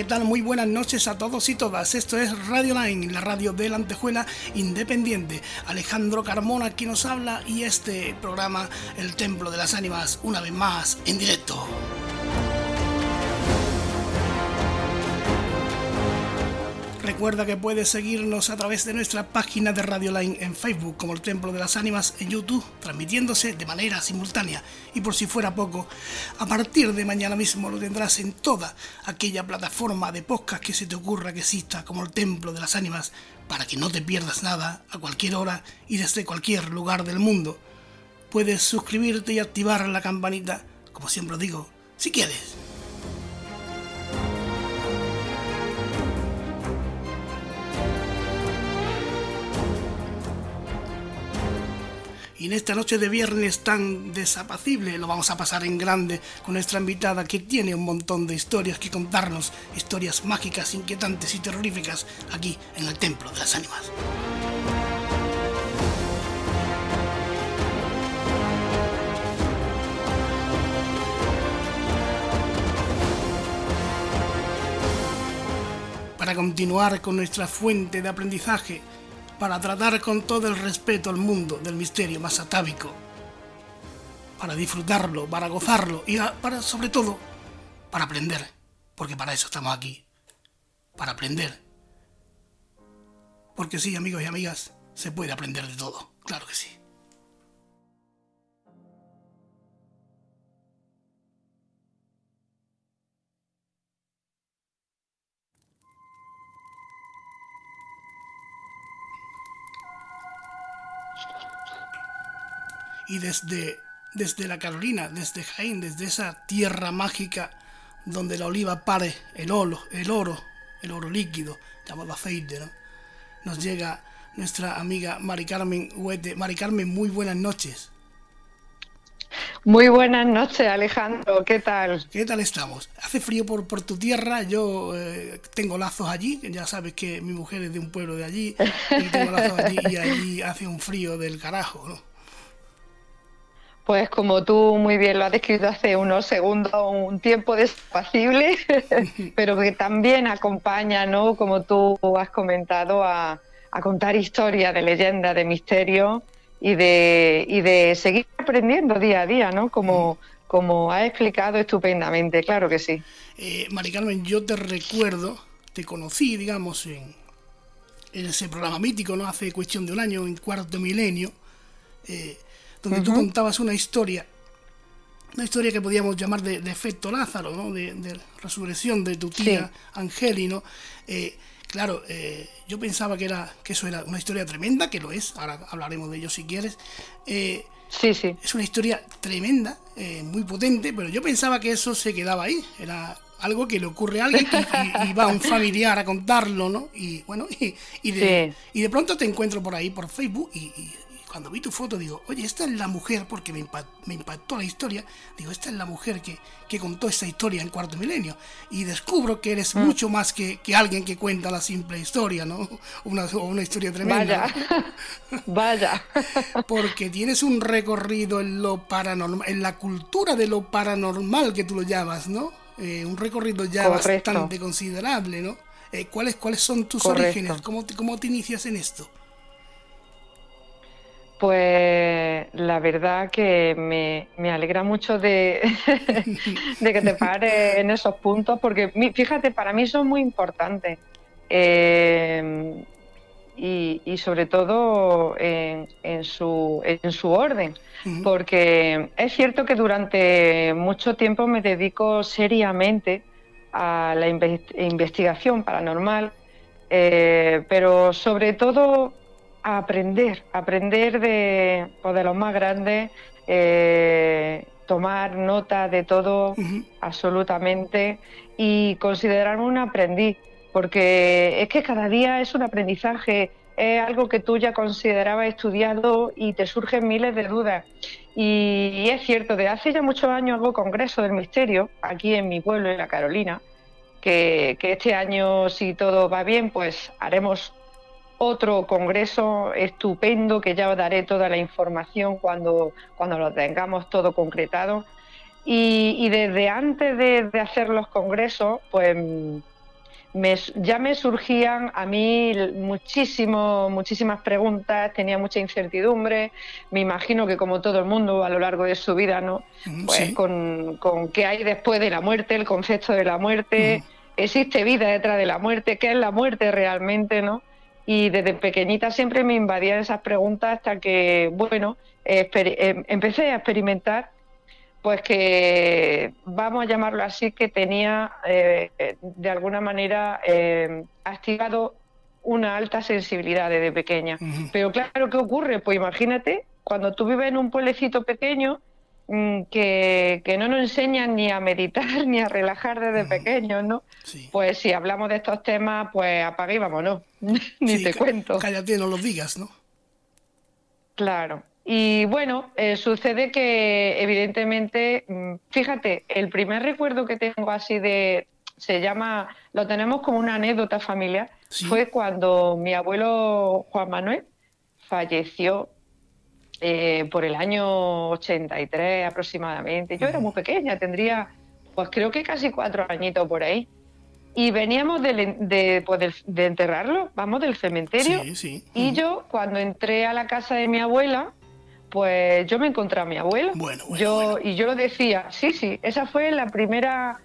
¿qué tal? Muy buenas noches a todos y todas. Esto es Radio Line, la radio de la Antejuela Independiente. Alejandro Carmona aquí nos habla y este programa, El Templo de las Ánimas, una vez más en directo. Recuerda que puedes seguirnos a través de nuestra página de Radio Line en Facebook como el Templo de las Ánimas en YouTube, transmitiéndose de manera simultánea. Y por si fuera poco, a partir de mañana mismo lo tendrás en toda aquella plataforma de podcast que se te ocurra que exista como el Templo de las Ánimas, para que no te pierdas nada a cualquier hora y desde cualquier lugar del mundo. Puedes suscribirte y activar la campanita, como siempre digo, si quieres. Y en esta noche de viernes tan desapacible lo vamos a pasar en grande con nuestra invitada que tiene un montón de historias que contarnos, historias mágicas, inquietantes y terroríficas aquí en el Templo de las Ánimas. Para continuar con nuestra fuente de aprendizaje, para tratar con todo el respeto al mundo del misterio más atávico, para disfrutarlo, para gozarlo y para, sobre todo, para aprender, porque para eso estamos aquí, para aprender. Porque sí, amigos y amigas, se puede aprender de todo, claro que sí. Y desde, desde la Carolina, desde Jaén, desde esa tierra mágica donde la oliva pare el oro, el oro, el oro líquido, llamado aceite, ¿no? nos llega nuestra amiga Mari Carmen Huete. Mari Carmen, muy buenas noches. Muy buenas noches, Alejandro. ¿Qué tal? ¿Qué tal estamos? Hace frío por, por tu tierra. Yo eh, tengo lazos allí. Ya sabes que mi mujer es de un pueblo de allí. Y tengo lazos allí y allí hace un frío del carajo, ¿no? Pues como tú muy bien lo has descrito hace unos segundos, un tiempo despacible, pero que también acompaña, ¿no? Como tú has comentado, a, contar historias de leyenda, de misterio y de, y de seguir aprendiendo día a día, ¿no? Como, como has explicado estupendamente, claro que sí. Eh, Mari Carmen, yo te recuerdo, te conocí, digamos, en, en ese programa mítico, ¿no? Hace cuestión de un año, en cuarto milenio. Eh, donde tú contabas una historia, una historia que podíamos llamar de, efecto Lázaro, ¿no? de, resurrección de tu tía Angelino. Eh, claro, eh, yo pensaba que, era, que eso era una historia tremenda, que lo es, ahora hablaremos de ello si quieres. Eh, sí, sí. Es una historia tremenda, muy potente, pero yo pensaba que eso se quedaba ahí, era algo que le ocurre a alguien y, va un familiar a contarlo, ¿no? Y bueno, y, de, y de pronto te encuentro por ahí, por Facebook, y, cuando vi tu foto digo, oye, esta es la mujer, porque me, impactó, la historia, digo, esta es la mujer que, contó esta historia en Cuarto Milenio. Y descubro que eres mm. mucho más que, alguien que cuenta la simple historia, ¿no? Una, una historia tremenda. Vaya, vaya. porque tienes un recorrido en lo paranormal, en la cultura de lo paranormal que tú lo llamas, ¿no? Eh, un recorrido ya bastante considerable, ¿no? Eh, ¿cuáles, ¿Cuáles son tus orígenes? ¿Cómo ¿Cómo te inicias en esto? Pues la verdad que me, alegra mucho de, que te pares en esos puntos, porque fíjate, para mí son muy importantes. Eh, y, sobre todo en, su, en su orden, porque es cierto que durante mucho tiempo me dedico seriamente a la investigación paranormal, eh, pero sobre todo aprender, aprender de, pues, de los más grandes, eh, tomar nota de todo absolutamente y considerarme un aprendiz, porque es que cada día es un aprendizaje, es algo que tú ya considerabas estudiado y te surgen miles de dudas. Y, es cierto, de hace ya muchos años hago Congreso del Misterio, aquí en mi pueblo, en la Carolina, que, que este año, si todo va bien, pues haremos otro congreso estupendo que ya os daré toda la información cuando, cuando lo tengamos todo concretado. Y, desde antes de, hacer los congresos, pues ya me surgían a mí muchísimo, muchísimas preguntas, tenía mucha incertidumbre, me imagino que como todo el mundo a lo largo de su vida, ¿no? Pues con, qué hay después de la muerte, el concepto de la muerte, existe vida detrás de la muerte, qué es la muerte realmente, ¿no? Y desde pequeñita siempre me invadían esas preguntas hasta que, bueno, em, empecé a experimentar pues que vamos a llamarlo así, que tenía eh, de alguna manera eh, activado una alta sensibilidad desde pequeña. Pero claro, ¿qué ocurre? Pues imagínate, cuando tú vives en un pueblecito pequeño, mm, que, no nos enseñan ni a meditar ni a relajar desde pequeños, ¿no? Pues si hablamos de estos temas, pues apague y vámonos. ni te cuento. Cállate, no lo digas, ¿no? Claro. Y bueno, eh, sucede que evidentemente, mm, fíjate, el primer recuerdo que tengo así de, se llama, lo tenemos como una anécdota familiar, fue cuando mi abuelo Juan Manuel falleció eh, por el año 83 aproximadamente. Yo era muy pequeña, tendría pues creo que casi cuatro añitos por ahí. Y veníamos de, pues de, enterrarlo, vamos, del cementerio. Y yo, cuando entré a la casa de mi abuela, pues yo me encontré a mi abuelo. Bueno, yo, Y yo lo decía, sí, sí, esa fue la primera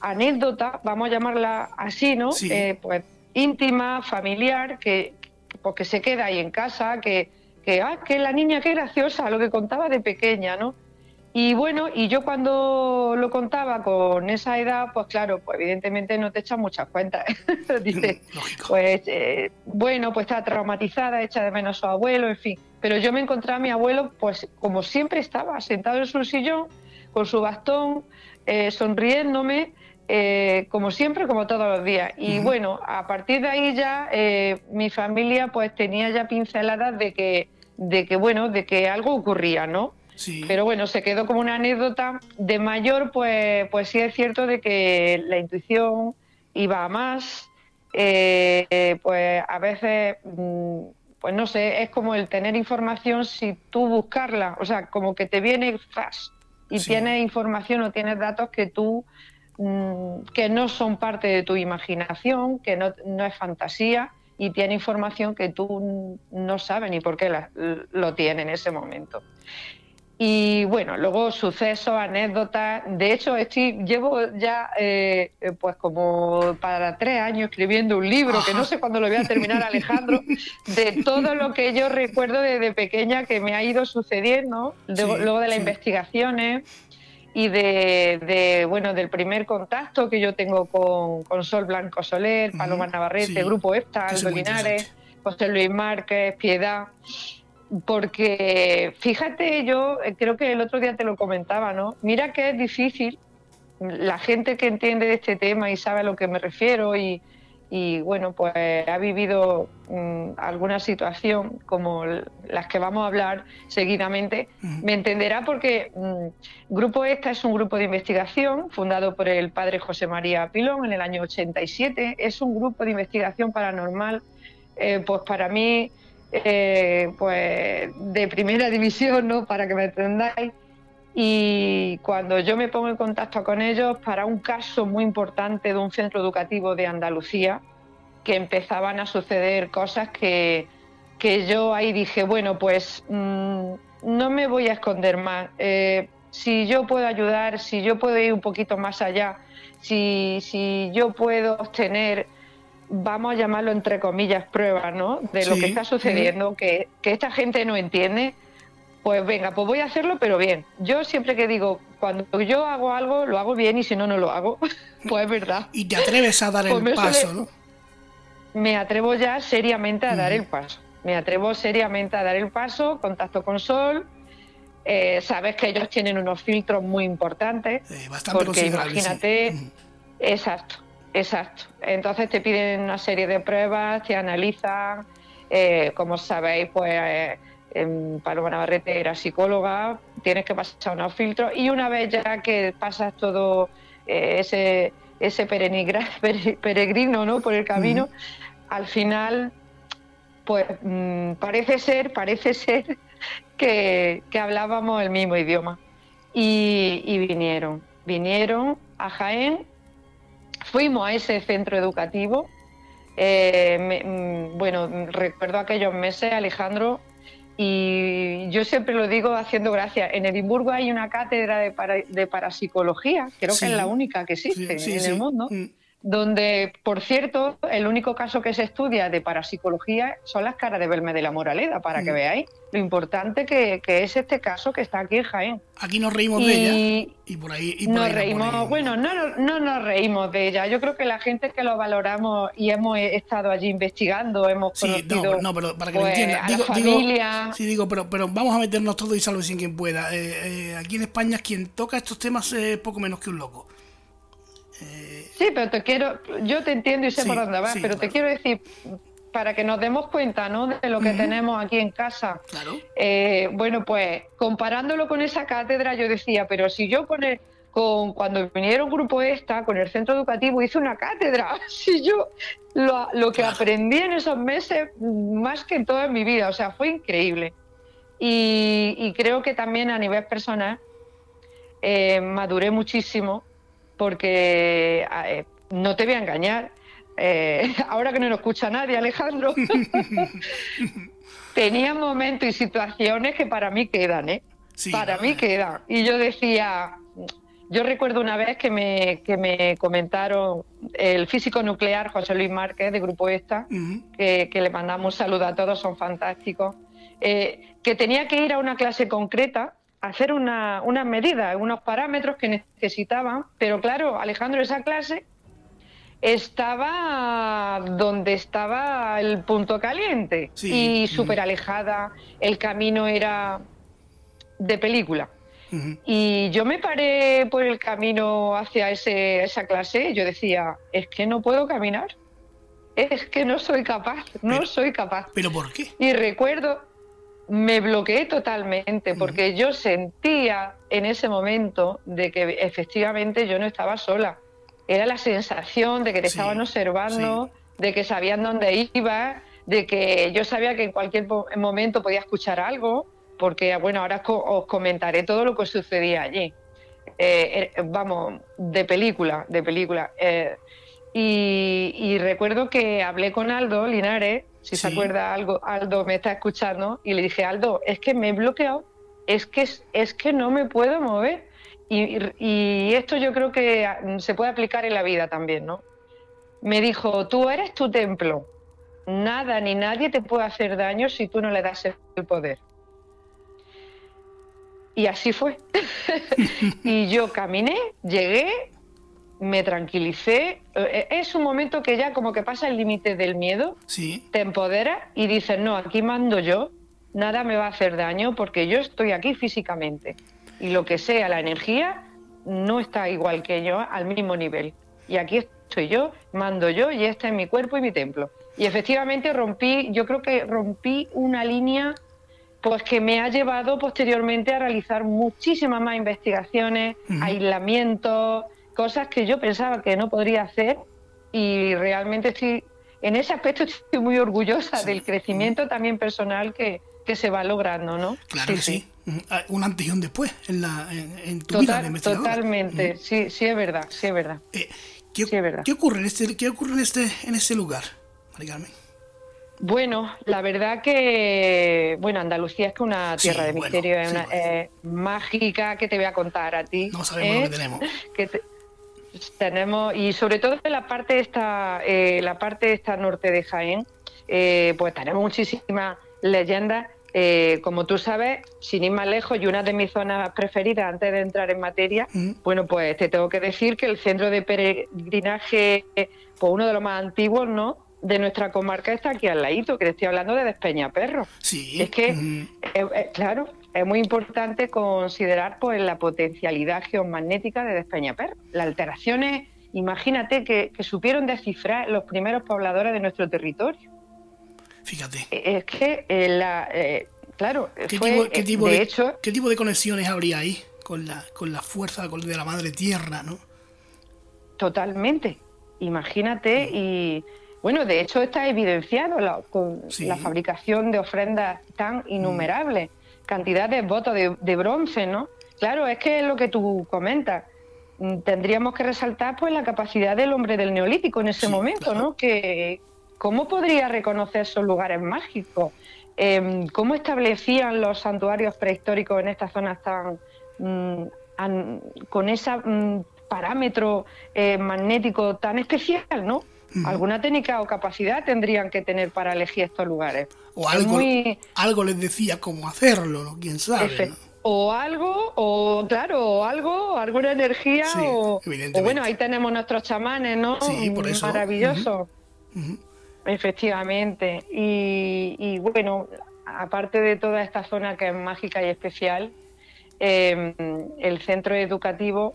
anécdota, vamos a llamarla así, ¿no? Eh, pues íntima, familiar, que porque se queda ahí en casa, que, que, ah, que la niña, qué graciosa, lo que contaba de pequeña, ¿no? Y bueno, y yo cuando lo contaba con esa edad, pues claro, pues evidentemente no te echan muchas cuentas. Dice, pues eh, bueno, pues está traumatizada, echa de menos a su abuelo, en fin. Pero yo me encontré a mi abuelo, pues como siempre estaba, sentado en su sillón, con su bastón, eh, sonriéndome, eh, como siempre, como todos los días. Y bueno, a partir de ahí ya mi familia pues tenía ya pinceladas de que, de que, bueno, de que algo ocurría, ¿no? Pero bueno, se quedó como una anécdota. De mayor, pues, pues sí es cierto de que la intuición iba a más. Eh, pues a veces, mm, pues no sé, es como el tener información si tú buscarla, o sea, como que te viene fast y tienes información o tienes datos que tú mm, que no son parte de tu imaginación, que no, no es fantasía y tiene información que tú no sabes ni por qué lo tiene en ese momento. Y bueno, luego sucesos, anécdotas. De hecho, estoy, llevo ya eh, pues como para tres años escribiendo un libro, que no sé cuándo lo voy a terminar, Alejandro, de todo lo que yo recuerdo desde pequeña que me ha ido sucediendo, luego de las investigaciones y de, bueno del primer contacto que yo tengo con, Sol Blanco Soler, Paloma Navarrete, Grupo EFTA, Aldo Linares, José Luis Márquez, Piedad. Porque fíjate, yo eh, creo que el otro día te lo comentaba, ¿no? Mira que es difícil, la gente que entiende de este tema y sabe a lo que me refiero y, bueno, pues ha vivido mm, alguna situación como las que vamos a hablar seguidamente, me entenderá porque mm, Grupo Esta es un grupo de investigación fundado por el padre José María Pilón en el año 87. Es un grupo de investigación paranormal, eh, pues para mí eh, pues de primera división, ¿no? Para que me entendáis. Y cuando yo me pongo en contacto con ellos para un caso muy importante de un centro educativo de Andalucía, que empezaban a suceder cosas que, que yo ahí dije, bueno, pues mm, no me voy a esconder más. Eh, si yo puedo ayudar, si yo puedo ir un poquito más allá, si, si yo puedo obtener vamos a llamarlo entre comillas, pruebas, ¿no? De lo que está sucediendo, que, esta gente no entiende, pues venga, pues voy a hacerlo, pero bien. Yo siempre que digo, cuando yo hago algo, lo hago bien y si no, no lo hago. pues es verdad. Y te atreves a dar el pues paso, ¿no? Me atrevo ya seriamente a dar el paso. Me atrevo seriamente a dar el paso, contacto con Sol. Eh, sabes que ellos tienen unos filtros muy importantes. Eh, bastante porque imagínate, exacto Exacto. Entonces te piden una serie de pruebas, te analizan. Eh, como sabéis, pues eh, Paloma Navarrete era psicóloga, tienes que pasar unos filtros y una vez ya que pasas todo eh, ese, ese peregrino ¿no? por el camino, al final, pues mm, parece ser, parece ser que, hablábamos el mismo idioma. y vinieron, vinieron a Jaén fuimos a ese centro educativo. Eh, mm, bueno, recuerdo aquellos meses, Alejandro, y yo siempre lo digo haciendo gracia. En Edimburgo hay una cátedra de, parapsicología, creo que es la única que existe en el mundo. Mm donde, por cierto, el único caso que se estudia de parapsicología son las caras de Belme de la Moraleda, para que mm. veáis lo importante que, es este caso que está aquí en Jaén. Aquí nos reímos de ella y por ahí... nos reímos, bueno, no, no nos reímos de ella. Yo creo que la gente que lo valoramos y hemos estado allí investigando, hemos conocido... Sí, no, pero para que lo pues, entienda. Digo, familia... sí, digo, pero, pero vamos a meternos todos y salvo sin quien pueda. Eh, eh, aquí en España quien toca estos temas es poco menos que un loco. Sí, pero te quiero, yo te entiendo y sé por dónde vas, pero te quiero decir, para que nos demos cuenta ¿no? de lo que tenemos aquí en casa. Claro. Eh, bueno, pues comparándolo con esa cátedra, yo decía, pero si yo con el, con, cuando vinieron grupo esta, con el centro educativo, hice una cátedra, si yo lo, lo que aprendí en esos meses, más que en toda mi vida, o sea, fue increíble. Y, y creo que también a nivel personal eh, maduré muchísimo porque eh, no te voy a engañar, eh, ahora que no lo escucha nadie, Alejandro, tenía momentos y situaciones que para mí quedan, ¿eh? para mí quedan. Y yo decía, yo recuerdo una vez que me, que me comentaron el físico nuclear José Luis Márquez de Grupo Esta, que, le mandamos saludos a todos, son fantásticos, eh, que tenía que ir a una clase concreta hacer una, unas medidas, unos parámetros que necesitaban, pero claro, Alejandro, esa clase estaba donde estaba el punto caliente y súper alejada, el camino era de película. Y yo me paré por el camino hacia ese, esa clase y yo decía, es que no puedo caminar, es que no soy capaz, no soy capaz. ¿Pero por qué? Y recuerdo, me bloqueé totalmente porque yo sentía en ese momento de que efectivamente yo no estaba sola. Era la sensación de que te estaban observando, de que sabían dónde iba, de que yo sabía que en cualquier momento podía escuchar algo, porque bueno, ahora os comentaré todo lo que sucedía allí. Eh, eh, vamos, de película, de película. Eh, y, recuerdo que hablé con Aldo Linares, si se acuerda algo, Aldo me está escuchando, y le dije, Aldo, es que me he bloqueado, es que, es que no me puedo mover. Y, esto yo creo que se puede aplicar en la vida también, ¿no? Me dijo, tú eres tu templo, nada ni nadie te puede hacer daño si tú no le das el poder. Y así fue. y yo caminé, llegué, me tranquilicé. Eh, es un momento que ya como que pasa el límite del miedo, sí. te empodera y dices, no, aquí mando yo, nada me va a hacer daño porque yo estoy aquí físicamente. Y lo que sea, la energía no está igual que yo, al mismo nivel. Y aquí estoy yo, mando yo y este es mi cuerpo y mi templo. Y efectivamente rompí, yo creo que rompí una línea pues que me ha llevado posteriormente a realizar muchísimas más investigaciones, aislamientos, cosas que yo pensaba que no podría hacer y realmente estoy, en ese aspecto estoy muy orgullosa del crecimiento también personal que, se va logrando, ¿no? Claro que sí. Ah, un antes y un después en, la, en, tu vida de investigadora. Totalmente, sí, sí es verdad, sí es verdad. Eh, ¿qué, ¿qué, ocurre en este, qué ocurre en este, en este lugar, María Carmen? Bueno, la verdad que, bueno, Andalucía es que una tierra de misterio, es una, mágica que te voy a contar a ti. No sabemos lo que ¿eh? tenemos. Que tenemos, y sobre todo en la parte esta, eh, la parte esta norte de Jaén, eh, pues tenemos muchísimas leyendas. Eh, como tú sabes, sin ir más lejos, y una de mis zonas preferidas antes de entrar en materia, mm. bueno, pues te tengo que decir que el centro de peregrinaje, pues uno de los más antiguos, ¿no? de nuestra comarca está aquí al ladito, que te estoy hablando de Despeñaperro. Sí. Es que, mm. claro, es muy importante considerar pues, la potencialidad geomagnética de Despeñaperro. Las alteraciones, imagínate, que, supieron descifrar los primeros pobladores de nuestro territorio. Fíjate. Eh, es que, eh, la, eh, claro, ¿Qué, tipo, de, hecho... ¿Qué tipo de conexiones habría ahí con la, con la fuerza de la madre tierra, no? Totalmente. Imagínate mm. y... Bueno, de hecho está evidenciado con la fabricación de ofrendas tan innumerables cantidad de votos de, bronce, ¿no? Claro, es que es lo que tú comentas. mm, tendríamos que resaltar pues la capacidad del hombre del neolítico en ese momento, ¿no? Que cómo podría reconocer esos lugares mágicos, em, cómo establecían los santuarios prehistóricos en estas zonas tan mm, con ese mm, parámetro eh, magnético tan especial, ¿no? Alguna técnica o capacidad tendrían que tener para elegir estos lugares. O algo, algo les decía cómo hacerlo, ¿no? quién sabe. O algo, o claro, o algo, alguna energía, o, bueno, ahí tenemos nuestros chamanes, ¿no? Sí, por eso. Maravilloso. Efectivamente. Y, bueno, aparte de toda esta zona que es mágica y especial, em, el centro educativo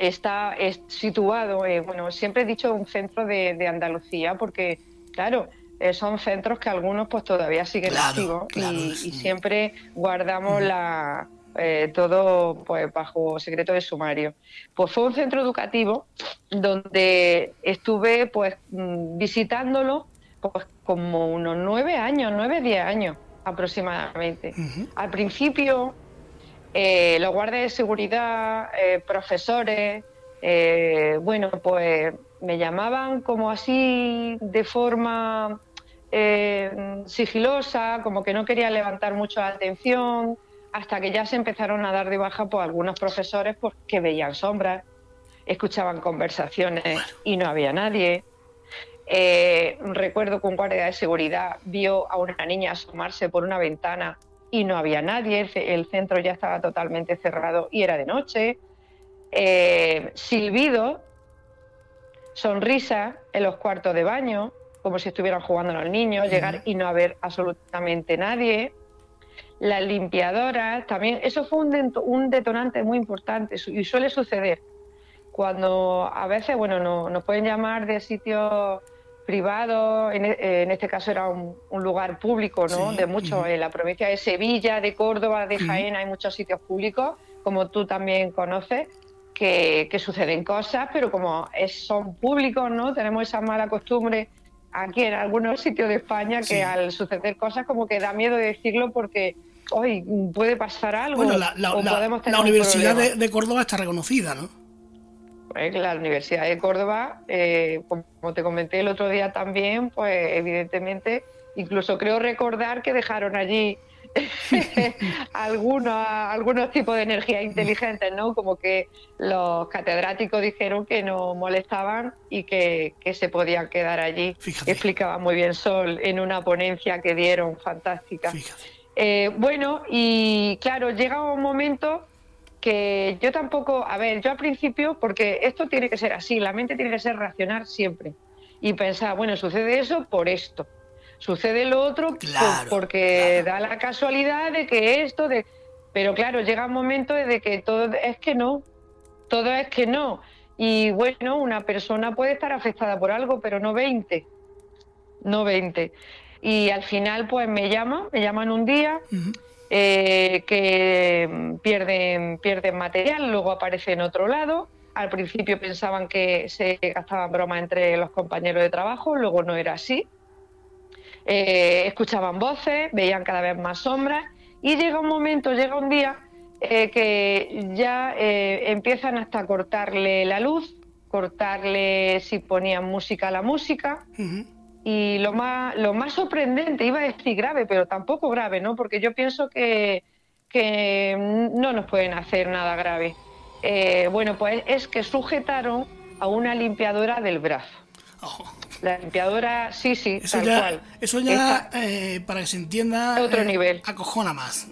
está situado, eh, bueno, siempre he dicho un centro de, Andalucía porque, claro, eh, son centros que algunos pues todavía siguen activos y, siempre guardamos la, eh, todo pues bajo secreto de sumario. Pues fue un centro educativo donde estuve pues mm, visitándolo pues como unos nueve años, nueve, diez años aproximadamente. Al principio eh, los guardias de seguridad, eh, profesores, eh, bueno, pues me llamaban como así de forma sigilosa, como que no quería levantar mucho la atención, hasta que ya se empezaron a dar de baja por pues, algunos profesores porque que veían sombras, escuchaban conversaciones y no había nadie. recuerdo que un guardia de seguridad vio a una niña asomarse por una ventana y no había nadie, el, centro ya estaba totalmente cerrado y era de noche. Eh, silbido, sonrisa en los cuartos de baño, como si estuvieran jugando los niños, llegar y no haber absolutamente nadie. Las limpiadoras, también, eso fue un, un detonante muy importante y suele suceder cuando a veces, bueno, no, nos pueden llamar de sitios privado, en, e, en, este caso era un, lugar público, ¿no? de mucho, en la provincia de Sevilla, de Córdoba, de Jaén, hay muchos sitios públicos, como tú también conoces, que, suceden cosas, pero como es, son públicos, ¿no? Tenemos esa mala costumbre aquí en algunos sitios de España que al suceder cosas como que da miedo decirlo porque hoy puede pasar algo. Bueno, la, la Universidad de Córdoba está reconocida, ¿no? Pues la Universidad de Córdoba, eh, como te comenté el otro día también, pues evidentemente, incluso creo recordar que dejaron allí algunos, algunos tipos de energía inteligentes, ¿no? Como que los catedráticos dijeron que no molestaban y que, se podían quedar allí. Explicaba muy bien Sol en una ponencia que dieron fantástica. Eh, bueno, y claro, llega un momento que yo tampoco, a ver, yo al principio, porque esto tiene que ser así, la mente tiene que ser racional siempre y pensar, bueno, sucede eso por esto, sucede lo otro porque da la casualidad de que esto, de... pero claro, llega un momento de que todo es que no, todo es que no. Y bueno, una persona puede estar afectada por algo, pero no 20, no 20. Y al final, pues me llaman, me llaman un día. Eh, que pierden, pierden material, luego aparece en otro lado. Al principio pensaban que se gastaban bromas entre los compañeros de trabajo, luego no era así. Eh, escuchaban voces, veían cada vez más sombras y llega un momento, llega un día eh, que ya empiezan hasta a cortarle la luz, cortarle si ponían música a la música. Y lo más, lo más sorprendente, iba a decir grave, pero tampoco grave, ¿no? Porque yo pienso que, que no nos pueden hacer nada grave. Eh, bueno, pues es que sujetaron a una limpiadora del brazo. La limpiadora, sí, sí, eso tal ya, cual. Eso ya, eh, para que se entienda, otro eh, nivel. acojona más.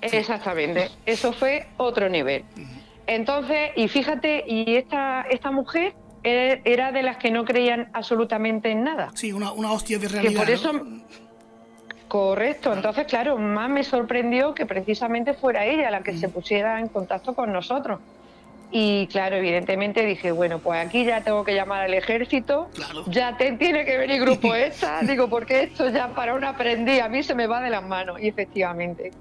Exactamente, eso fue otro nivel. Entonces, y fíjate, y esta, esta mujer era de las que no creían absolutamente en nada. Sí, una, hostia de realidad. por eso, Correcto, entonces claro, más me sorprendió que precisamente fuera ella la que se mm. pusiera en contacto con nosotros. Y claro, evidentemente dije, bueno, pues aquí ya tengo que llamar al ejército, ya te, tiene que venir grupo esta, digo, porque esto ya para un aprendiz a mí se me va de las manos, y efectivamente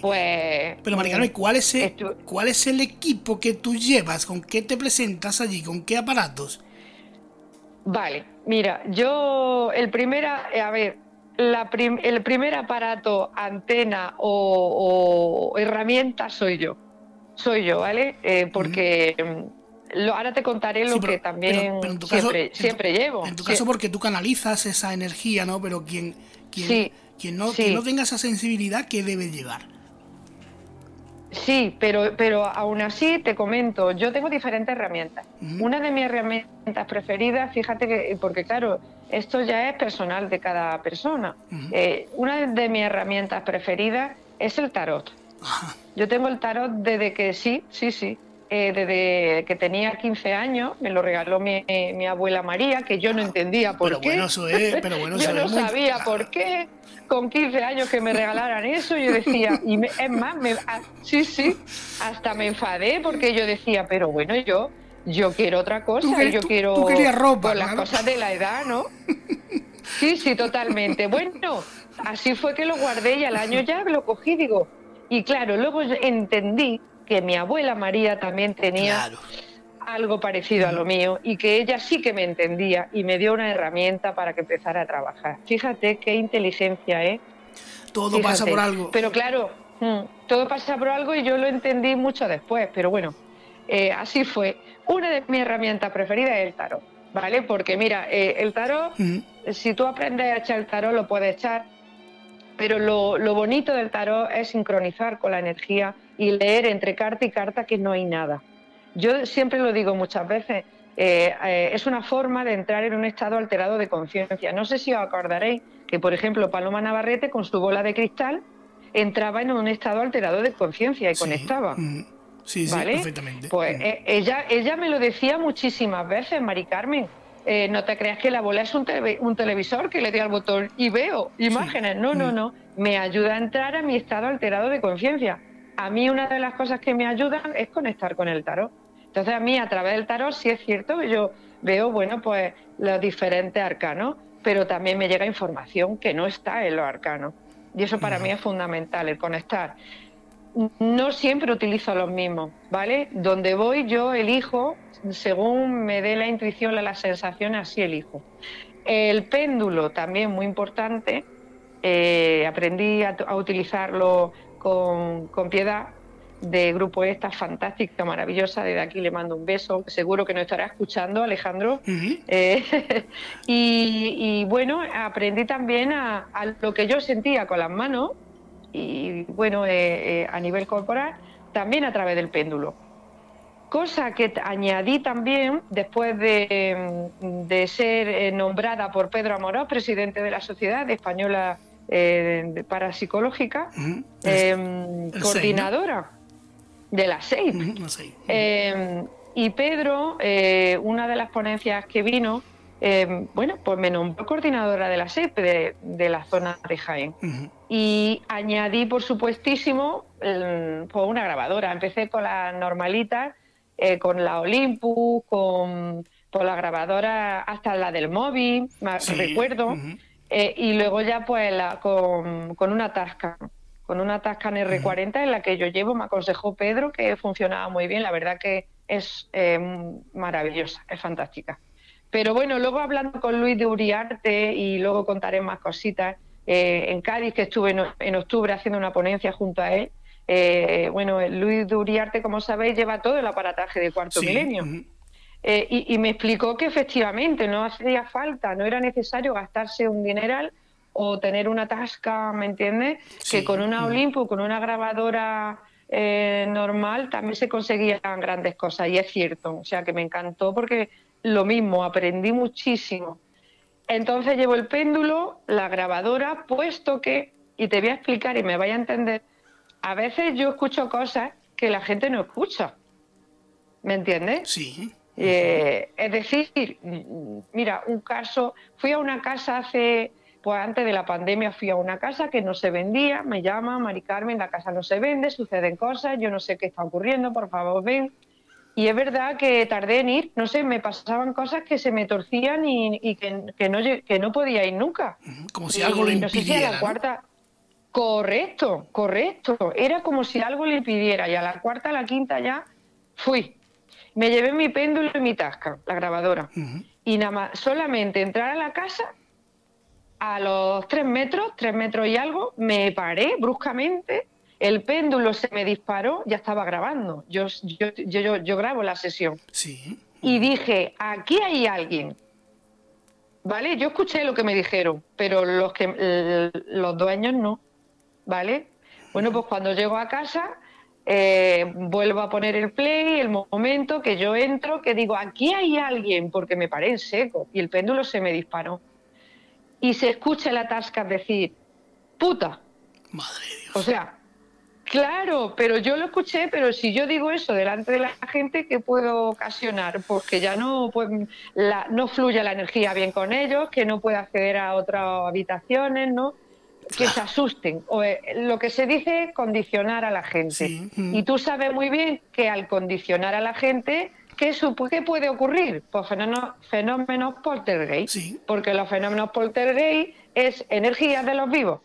pues. Pero Mariano, ¿cuál es, el, ¿cuál es el equipo que tú llevas? ¿Con qué te presentas allí? ¿Con qué aparatos? Vale, mira, yo el primer, a ver, el primer aparato, antena o, herramienta soy yo. soy yo, ¿vale? Eh, porque mm, lo, ahora te contaré lo que también siempre, siempre llevo. En tu caso, porque tú canalizas esa energía, ¿no? Pero quien, quien, quien, no, quien no tenga esa sensibilidad, ¿qué debe llevar? Sí, pero, pero aún así te comento, yo tengo diferentes herramientas. Una de mis herramientas preferidas, fíjate que, porque claro, esto ya es personal de cada persona. Eh, una de mis herramientas preferidas es el tarot. Yo tengo el tarot desde que sí, sí, sí. Eh, desde que tenía 15 años, me lo regaló mi, abuela María, que yo no entendía por pero qué. Bueno, eso es, pero bueno, yo no sabía por qué con 15 años que me regalaran eso, yo decía, y es más, me, ah, sí, sí, hasta me enfadé porque yo decía, pero bueno, yo yo quiero otra cosa, yo quiero tú ropa, las cosas de la edad, ¿no? Sí, sí, totalmente. Bueno, así fue que lo guardé y al año ya lo cogí, digo, y claro, luego entendí que mi abuela María también tenía algo parecido a lo mío y que ella sí que me entendía y me dio una herramienta para que empezara a trabajar. Fíjate qué inteligencia, ¿eh? Todo pasa por algo. Pero claro, mm, todo pasa por algo y yo lo entendí mucho después, pero bueno, eh, así fue. Una de mis herramientas preferidas es el tarot, ¿vale? Porque mira, eh, el tarot, si tú aprendes a echar el tarot, lo puedes echar, pero lo, lo bonito del tarot es sincronizar con la energía y leer entre carta y carta que no hay nada. Yo siempre lo digo muchas veces, eh, eh, es una forma de entrar en un estado alterado de conciencia. No sé si os acordaréis que, por ejemplo, Paloma Navarrete con su bola de cristal entraba en un estado alterado de conciencia y conectaba. Mm, sí, sí, perfectamente. Pues eh, ella, ella me lo decía muchísimas veces, Mari Carmen. no te creas que la bola es un, un, televisor que le doy al botón y veo imágenes. No, no, mm. no. Me ayuda a entrar a mi estado alterado de conciencia. A mí una de las cosas que me ayudan es conectar con el tarot. Entonces a mí a través del tarot sí es cierto que yo veo, bueno, pues los diferentes arcanos, pero también me llega información que no está en los arcanos. Y eso para mí es fundamental, el conectar. No siempre utilizo los mismos, ¿vale? Donde voy yo elijo, según me dé la intuición, la sensación, así elijo. El péndulo también muy importante, eh, aprendí a, utilizarlo con, con piedad de Grupo Esta, fantástica, maravillosa. Desde aquí le mando un beso, seguro que nos estará escuchando, Alejandro. Eh, y, bueno, aprendí también a, lo que yo sentía con las manos y bueno, eh, eh, a nivel corporal, también a través del péndulo. Cosa que añadí también después de, de ser nombrada por Pedro Amorós, presidente de la Sociedad Española Parapsicológica, coordinadora de las seis. Em, y Pedro, eh, una de las ponencias que vino, em, bueno, pues me nombró coordinadora de la SEP de, la zona de Jaén. Y añadí, por supuestísimo, pues una grabadora. Empecé con las normalitas, eh, con la Olympus, con la grabadora hasta la del móvil, recuerdo. Eh, y luego ya pues la, con, con una tasca con una Tascan R40 en la que yo llevo, me aconsejó Pedro que funcionaba muy bien, la verdad que es eh, maravillosa, es fantástica. Pero bueno, luego hablando con Luis de Uriarte y luego contaré más cositas, eh, en Cádiz que estuve en, octubre haciendo una ponencia junto a él, eh, bueno, Luis de Uriarte, como sabéis, lleva todo el aparataje de cuarto milenio. y, y, me explicó que efectivamente no hacía falta, no era necesario gastarse un dineral o tener una tasca, ¿me entiendes? Que con una Olympus, con una grabadora eh, normal también se conseguían grandes cosas y es cierto, o sea que me encantó porque lo mismo, aprendí muchísimo. Entonces llevo el péndulo, la grabadora, puesto que, y te voy a explicar y me vaya a entender, a veces yo escucho cosas que la gente no escucha, ¿me entiendes? Sí. Eh, es decir, mira, un caso, fui a una casa hace pues antes de la pandemia fui a una casa que no se vendía, me llama Mari Carmen, la casa no se vende, suceden cosas, yo no sé qué está ocurriendo, por favor ven. Y es verdad que tardé en ir, no sé, me pasaban cosas que se me torcían y, que, no, que no podía ir nunca. Como si algo le impidiera. la cuarta... Correcto, correcto. Era como si algo le impidiera y a la cuarta, a la quinta ya fui. Me llevé mi péndulo y mi tasca, la grabadora. Y nada más, solamente entrar a la casa a los tres metros, tres metros y algo, me paré bruscamente el péndulo se me disparó, ya estaba grabando. Yo, yo, yo, yo grabo la sesión. Sí. Y dije, aquí hay alguien. ¿Vale? Yo escuché lo que me dijeron, pero los, que, los dueños no. ¿Vale? Bueno, pues cuando llego a casa, eh, vuelvo a poner el play, el momento que yo entro, que digo, aquí hay alguien, porque me paré en seco y el péndulo se me disparó. Y se escucha la tasca decir, puta. Madre de Dios. O sea, Claro, pero yo lo escuché, pero si yo digo eso delante de la gente, ¿qué puedo ocasionar? Porque ya no, pues, la, no fluye la energía bien con ellos, que no puede acceder a otras habitaciones, ¿no? Que se asusten. O, eh, lo que se dice es condicionar a la gente. Y tú sabes muy bien que al condicionar a la gente, ¿qué, ¿qué puede ocurrir? Pues fenómenos, fenómenos poltergeist. Porque los fenómenos poltergeist es energía de los vivos.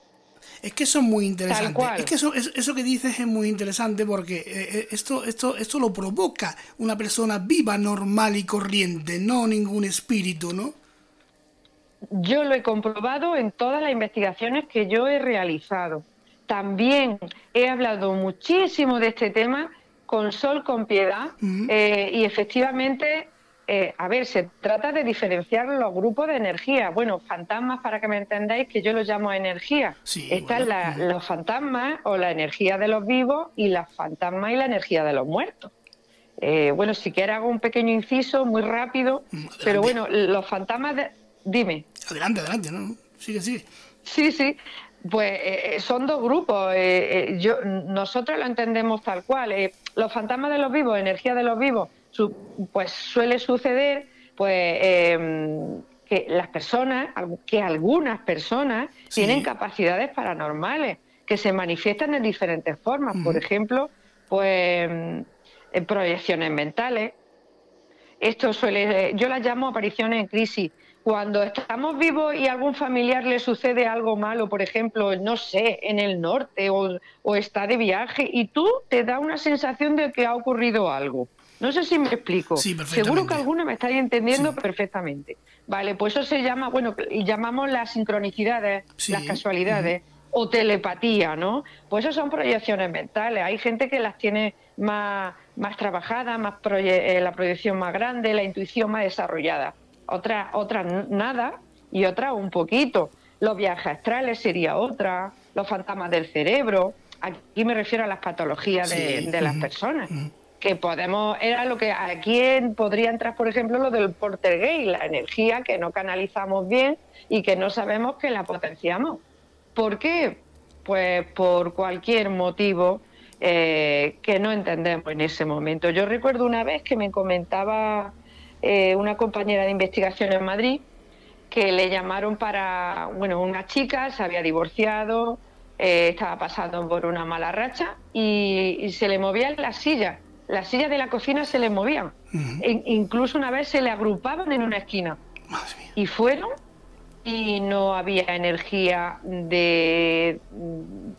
Es que eso es muy interesante. Es que eso, eso que dices es muy interesante porque eh, eh, esto, esto, esto lo provoca una persona viva, normal y corriente, no ningún espíritu, ¿no? Yo lo he comprobado en todas las investigaciones que yo he realizado. También he hablado muchísimo de este tema con Sol con Piedad eh, y efectivamente eh, a ver, se trata de diferenciar los grupos de energía. Bueno, fantasmas, para que me entendáis, que yo los llamo energía. Están los fantasmas o la energía de los vivos y las fantasmas y la energía de los muertos. Eh, bueno, si quieres hago un pequeño inciso muy rápido, mm, pero bueno, los fantasmas, de... dime. Adelante, adelante, ¿no? Sigue, sigue. Sí, sí. Pues eh, son dos grupos. yo, nosotros lo entendemos tal cual. los fantasmas de los vivos, energía de los vivos, pues suele suceder pues em, que las personas, que algunas personas tienen capacidades paranormales que se manifiestan en diferentes formas. Por ejemplo, pues en proyecciones mentales. Esto suele, yo las llamo apariciones en crisis. Cuando estamos vivos y a algún familiar le sucede algo malo, por ejemplo, no sé, en el norte o, o está de viaje y tú te da una sensación de que ha ocurrido algo no sé si me explico. Seguro que alguno me estáis entendiendo perfectamente. Vale, pues eso se llama, bueno, llamamos las sincronicidades, las casualidades, o telepatía, ¿no? Pues eso son proyecciones mentales. Hay gente que las tiene más, más trabajadas, más eh, la proyección más grande, la intuición más desarrollada. Otras otra nada y otra un poquito. Los viajes astrales sería otra, los fantasmas del cerebro. Aquí me refiero a las patologías de, las personas que podemos, era lo que aquí podría entrar, por ejemplo, lo del gay, la energía que no canalizamos bien y que no sabemos que la potenciamos. ¿Por qué? Pues por cualquier motivo eh, que no entendemos en ese momento. Yo recuerdo una vez que me comentaba eh, una compañera de investigación en Madrid que le llamaron para, bueno, una chica se había divorciado, eh, estaba pasando por una mala racha y, y se le movía en la silla las sillas de la cocina se le movían. E incluso una vez se le agrupaban en una esquina. Y fueron y no había energía de,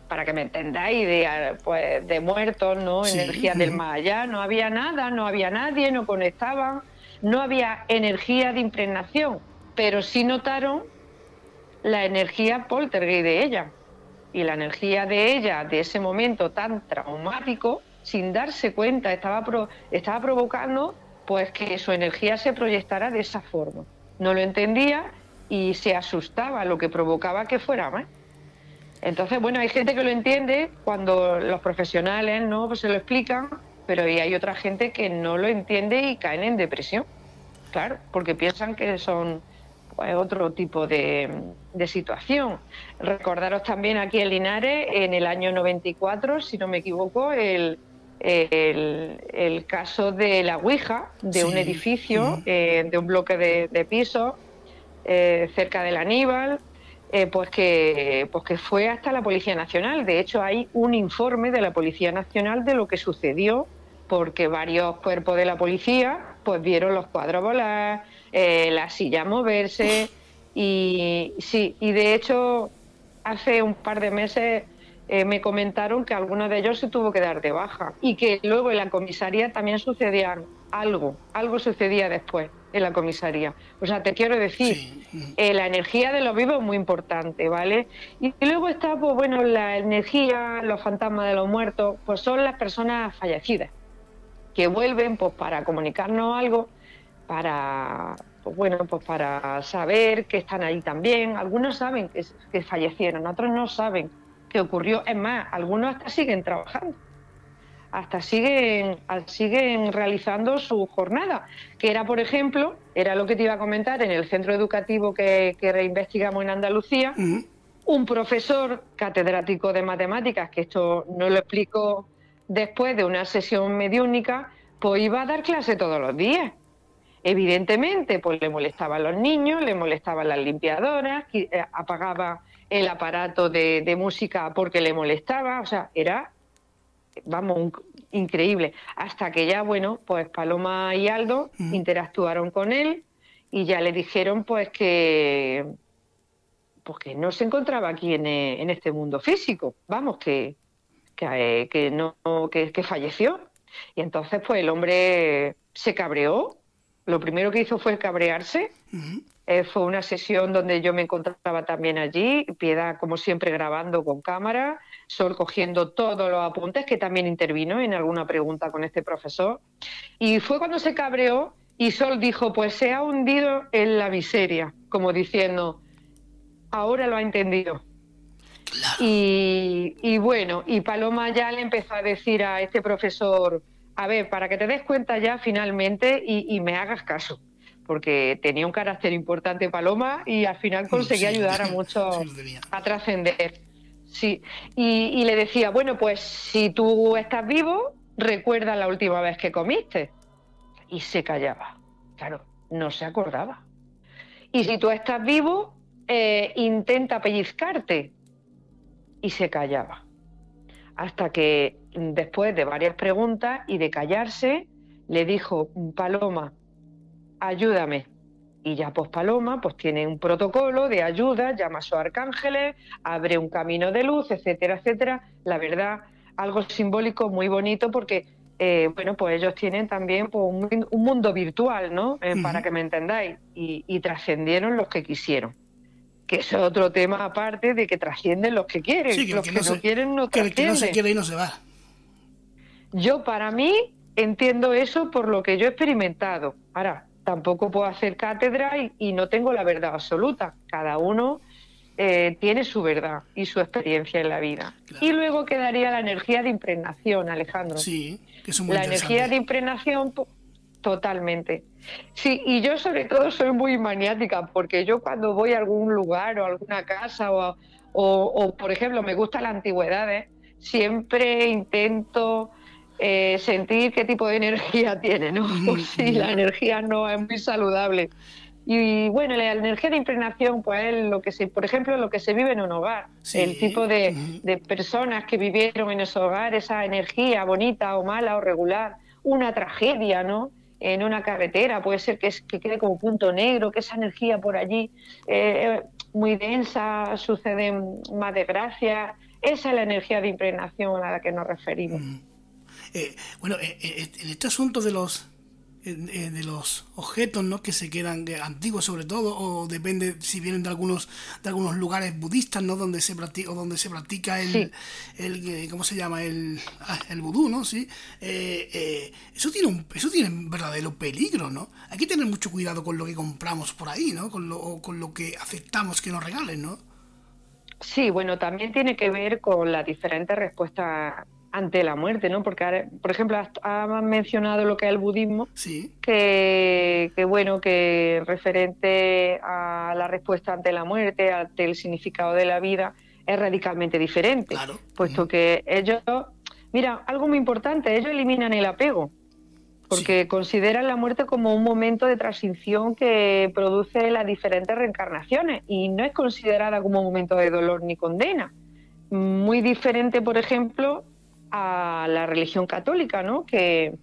para que me entendáis, de, pues, de muertos, ¿no? Energía del más allá, no había nada, no había nadie, no conectaban, no había energía de impregnación, pero sí notaron la energía poltergeist de ella. Y la energía de ella, de ese momento tan traumático, sin darse cuenta, estaba, estaba provocando pues que su energía se proyectara de esa forma. No lo entendía y se asustaba, lo que provocaba que fuera más. Entonces, bueno, hay gente que lo entiende cuando los profesionales no pues se lo explican, pero hay otra gente que no lo entiende y caen en depresión. Claro, porque piensan que son pues, otro tipo de, de, situación. Recordaros también aquí en Linares, en el año 94, si no me equivoco, el, el, caso de la Ouija, de un edificio, eh, de un bloque de, de pisos eh, cerca del Aníbal, eh, pues, que, pues que fue hasta la Policía Nacional. De hecho, hay un informe de la Policía Nacional de lo que sucedió, porque varios cuerpos de la policía pues vieron los cuadros volar, la silla moverse, y sí, y de hecho hace un par de meses eh, me comentaron que alguno de ellos se tuvo que dar de baja y que luego en la comisaría también sucedía algo, algo sucedía después. En la comisaría. O sea, te quiero decir, eh, la energía de los vivos es muy importante, ¿vale? Y, luego está, pues bueno, la energía, los fantasmas de los muertos, pues son las personas fallecidas, que vuelven pues para comunicarnos algo, para, pues bueno, pues para saber que están ahí también. Algunos saben que, que fallecieron, otros no saben qué ocurrió. Es más, algunos hasta siguen trabajando hasta siguen, siguen realizando su jornada, que era, por ejemplo, era lo que te iba a comentar, en el centro educativo que, que reinvestigamos en Andalucía, un profesor catedrático de matemáticas, que esto no lo explico después de una sesión mediúnica, pues iba a dar clase todos los días. Evidentemente, pues le molestaban los niños, le molestaban las limpiadoras, eh, apagaba el aparato de, de música porque le molestaba, o sea, era vamos, increíble. Hasta que ya, bueno, pues Paloma y Aldo interactuaron con él y ya le dijeron pues que pues que no se encontraba aquí en, en este mundo físico, vamos, que, que, que no que, que, falleció. Y entonces pues el hombre se cabreó, lo primero que hizo fue cabrearse eh, fue una sesión donde yo me encontraba también allí, Piedad como siempre grabando con cámara, Sol cogiendo todos los apuntes, que también intervino en alguna pregunta con este profesor. Y fue cuando se cabreó y Sol dijo, pues se ha hundido en la miseria, como diciendo, ahora lo ha entendido. Y, y, bueno, y Paloma ya le empezó a decir a este profesor, a ver, para que te des cuenta ya finalmente y, y me hagas caso porque tenía un carácter importante Paloma y al final conseguía ayudar a muchos a trascender. Sí, y, le decía, bueno, pues si tú estás vivo, recuerda la última vez que comiste. Y se callaba. Claro, no se acordaba. Y si tú estás vivo, eh, intenta pellizcarte. Y se callaba. Hasta que después de varias preguntas y de callarse, le dijo, Paloma, ayúdame. Y ya pues Paloma pues tiene un protocolo de ayuda, llama a sus arcángeles, abre un camino de luz, etcétera, etcétera. La verdad, algo simbólico muy bonito porque, eh, bueno, pues ellos tienen también pues, un, mundo virtual, ¿no? Eh, para que me entendáis. Y, trascendieron los que quisieron. Que es otro tema aparte de que trascienden los que quieren. los que, no, quieren no que que no se quiere y no se va. Yo para mí entiendo eso por lo que yo he experimentado. Ahora, tampoco puedo hacer cátedra y, no tengo la verdad absoluta. Cada uno eh, tiene su verdad y su experiencia en la vida. Y luego quedaría la energía de impregnación, Alejandro. Sí, que es muy La energía de impregnación, totalmente. Sí, y yo sobre todo soy muy maniática, porque yo cuando voy a algún lugar o a alguna casa o, o por ejemplo, me gustan las antigüedades, siempre intento eh, sentir qué tipo de energía tiene, ¿no? Pues si la energía no es muy saludable. Y bueno, la energía de impregnación, pues es lo que se, por ejemplo, lo que se vive en un hogar. El tipo de, personas que vivieron en ese hogar, esa energía bonita o mala o regular, una tragedia, ¿no? En una carretera, puede ser que, que quede como punto negro, que esa energía por allí eh, muy densa, suceden más desgracias. Esa es la energía de impregnación a la que nos referimos. Eh, bueno, eh, eh, en este asunto de los de los objetos ¿no? que se quedan antiguos sobre todo o depende si vienen de algunos de algunos lugares budistas no donde se practica o donde se practica el, el cómo se llama el ah, el vudú no sí. Eso tiene un eso tiene un verdadero peligro no hay que tener mucho cuidado con lo que compramos por ahí no con lo con lo que aceptamos que nos regalen no sí bueno también tiene que ver con las diferentes respuestas ante la muerte, ¿no? Porque, por ejemplo, has, mencionado lo que es el budismo, sí. que, bueno, que referente a la respuesta ante la muerte, ante el significado de la vida, es radicalmente diferente, puesto que ellos, mira, algo muy importante, ellos eliminan el apego, porque consideran la muerte como un momento de transición que produce las diferentes reencarnaciones y no es considerada como un momento de dolor ni condena. Muy diferente, por ejemplo, a la religión católica, ¿no? Que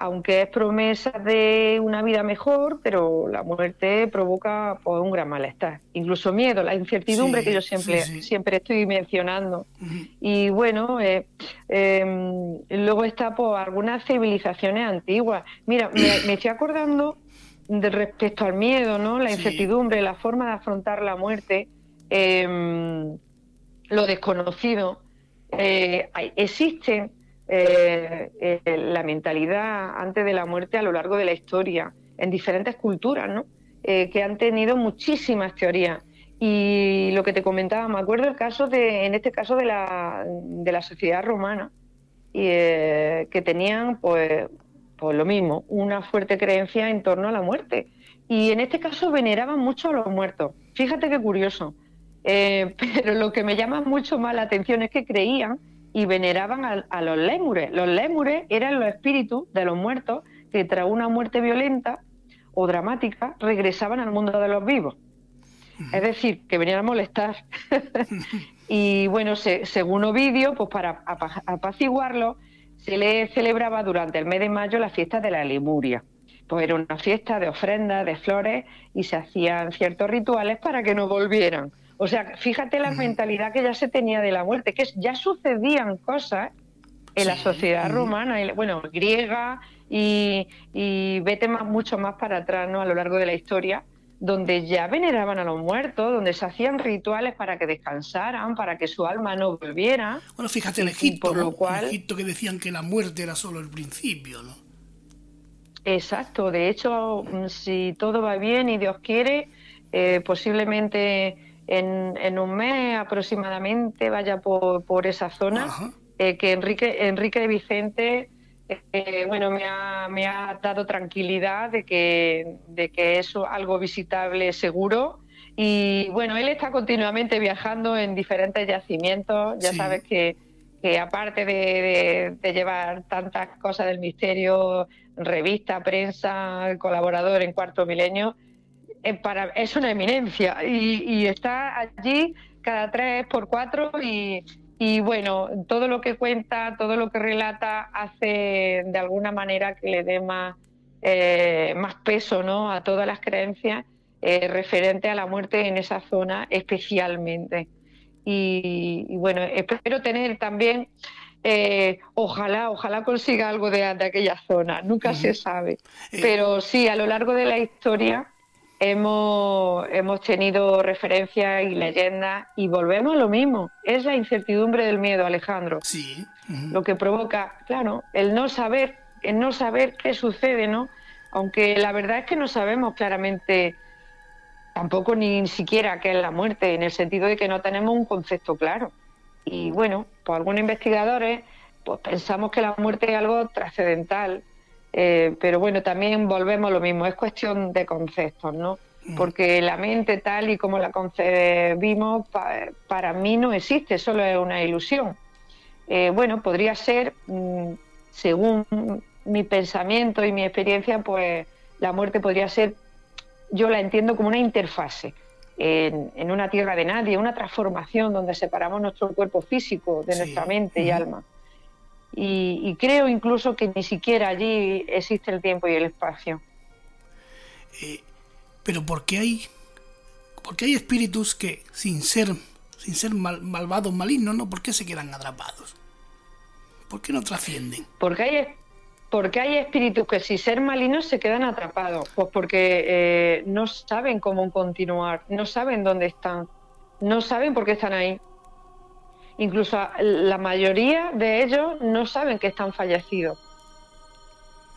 aunque es promesa de una vida mejor, pero la muerte provoca pues, un gran malestar, incluso miedo, la incertidumbre que yo siempre, siempre estoy mencionando. Y bueno, eh, em, luego está por pues, algunas civilizaciones antiguas. Mira, me, estoy acordando de respecto al miedo, ¿no? La incertidumbre, la forma de afrontar la muerte, em, lo desconocido. Eh, existe eh, la mentalidad antes de la muerte a lo largo de la historia, en diferentes culturas, ¿no? que han tenido muchísimas teorías. Y lo que te comentaba, me acuerdo el caso de, en este caso de la, de la sociedad romana, y, que tenían pues pues lo mismo, una fuerte creencia en torno a la muerte. Y en este caso veneraban mucho a los muertos. Fíjate qué curioso. Eh, pero lo que me llama mucho más la atención es que creían y veneraban a, los lémures. Los lémures eran los espíritus de los muertos que tras una muerte violenta o dramática regresaban al mundo de los vivos. Es decir, que venían a molestar. y bueno, según Ovidio, pues para apaciguarlo, se le celebraba durante el mes de mayo la fiesta de la Lemuria. Pues era una fiesta de ofrendas, de flores y se hacían ciertos rituales para que no volvieran. O sea, fíjate la mentalidad que ya se tenía de la muerte, que ya sucedían cosas en la sociedad romana, bueno, griega y, vete más, mucho más para atrás ¿no? a lo largo de la historia, donde ya veneraban a los muertos, donde se hacían rituales para que descansaran, para que su alma no volviera. Bueno, fíjate en Egipto, por lo cual, Egipto que decían que la muerte era solo el principio, ¿no? Exacto, de hecho, mm, si todo va bien y Dios quiere, eh, posiblemente en, un mes aproximadamente vaya por, esa zona, eh, que Enrique, Enrique Vicente eh, bueno, me ha, me ha, dado tranquilidad de que, de que es algo visitable seguro. Y bueno, él está continuamente viajando en diferentes yacimientos. Ya sabes que, que aparte de, llevar tantas cosas del misterio, revista, prensa, colaborador en Cuarto Milenio, para, es una eminencia y, y está allí cada tres por cuatro y, y bueno, todo lo que cuenta, todo lo que relata hace de alguna manera que le dé más, eh, más peso ¿no? a todas las creencias eh, referente a la muerte en esa zona especialmente. Y, bueno, espero tener también, eh, ojalá, ojalá consiga algo de, aquella zona, nunca se sabe. Pero sí, a lo largo de la historia hemos, hemos tenido referencias y leyendas y volvemos a lo mismo. Es la incertidumbre del miedo, Alejandro. Sí. Lo que provoca, claro, el no saber, el no saber qué sucede, ¿no? Aunque la verdad es que no sabemos claramente tampoco ni siquiera qué es la muerte, en el sentido de que no tenemos un concepto claro. Y bueno, pues algunos investigadores pues pensamos que la muerte es algo trascendental, eh, pero bueno, también volvemos a lo mismo, es cuestión de conceptos, ¿no? Mm. Porque la mente tal y como la concebimos, para mí no existe, solo es una ilusión. Eh, bueno, podría ser, mm, según mi pensamiento y mi experiencia, pues la muerte podría ser, yo la entiendo como una interfase en, una tierra de nadie, una transformación donde separamos nuestro cuerpo físico de nuestra mente y alma. Y, creo incluso que ni siquiera allí existe el tiempo y el espacio. Eh, pero ¿por qué hay, porque hay espíritus que sin ser, sin ser malvados, malignos, ¿no? ¿por qué se quedan atrapados? ¿Por qué no trascienden? Porque hay, porque hay espíritus que sin ser malignos se quedan atrapados. Pues porque eh, no saben cómo continuar, no saben dónde están, no saben por qué están ahí. Incluso la mayoría de ellos no saben que están fallecidos.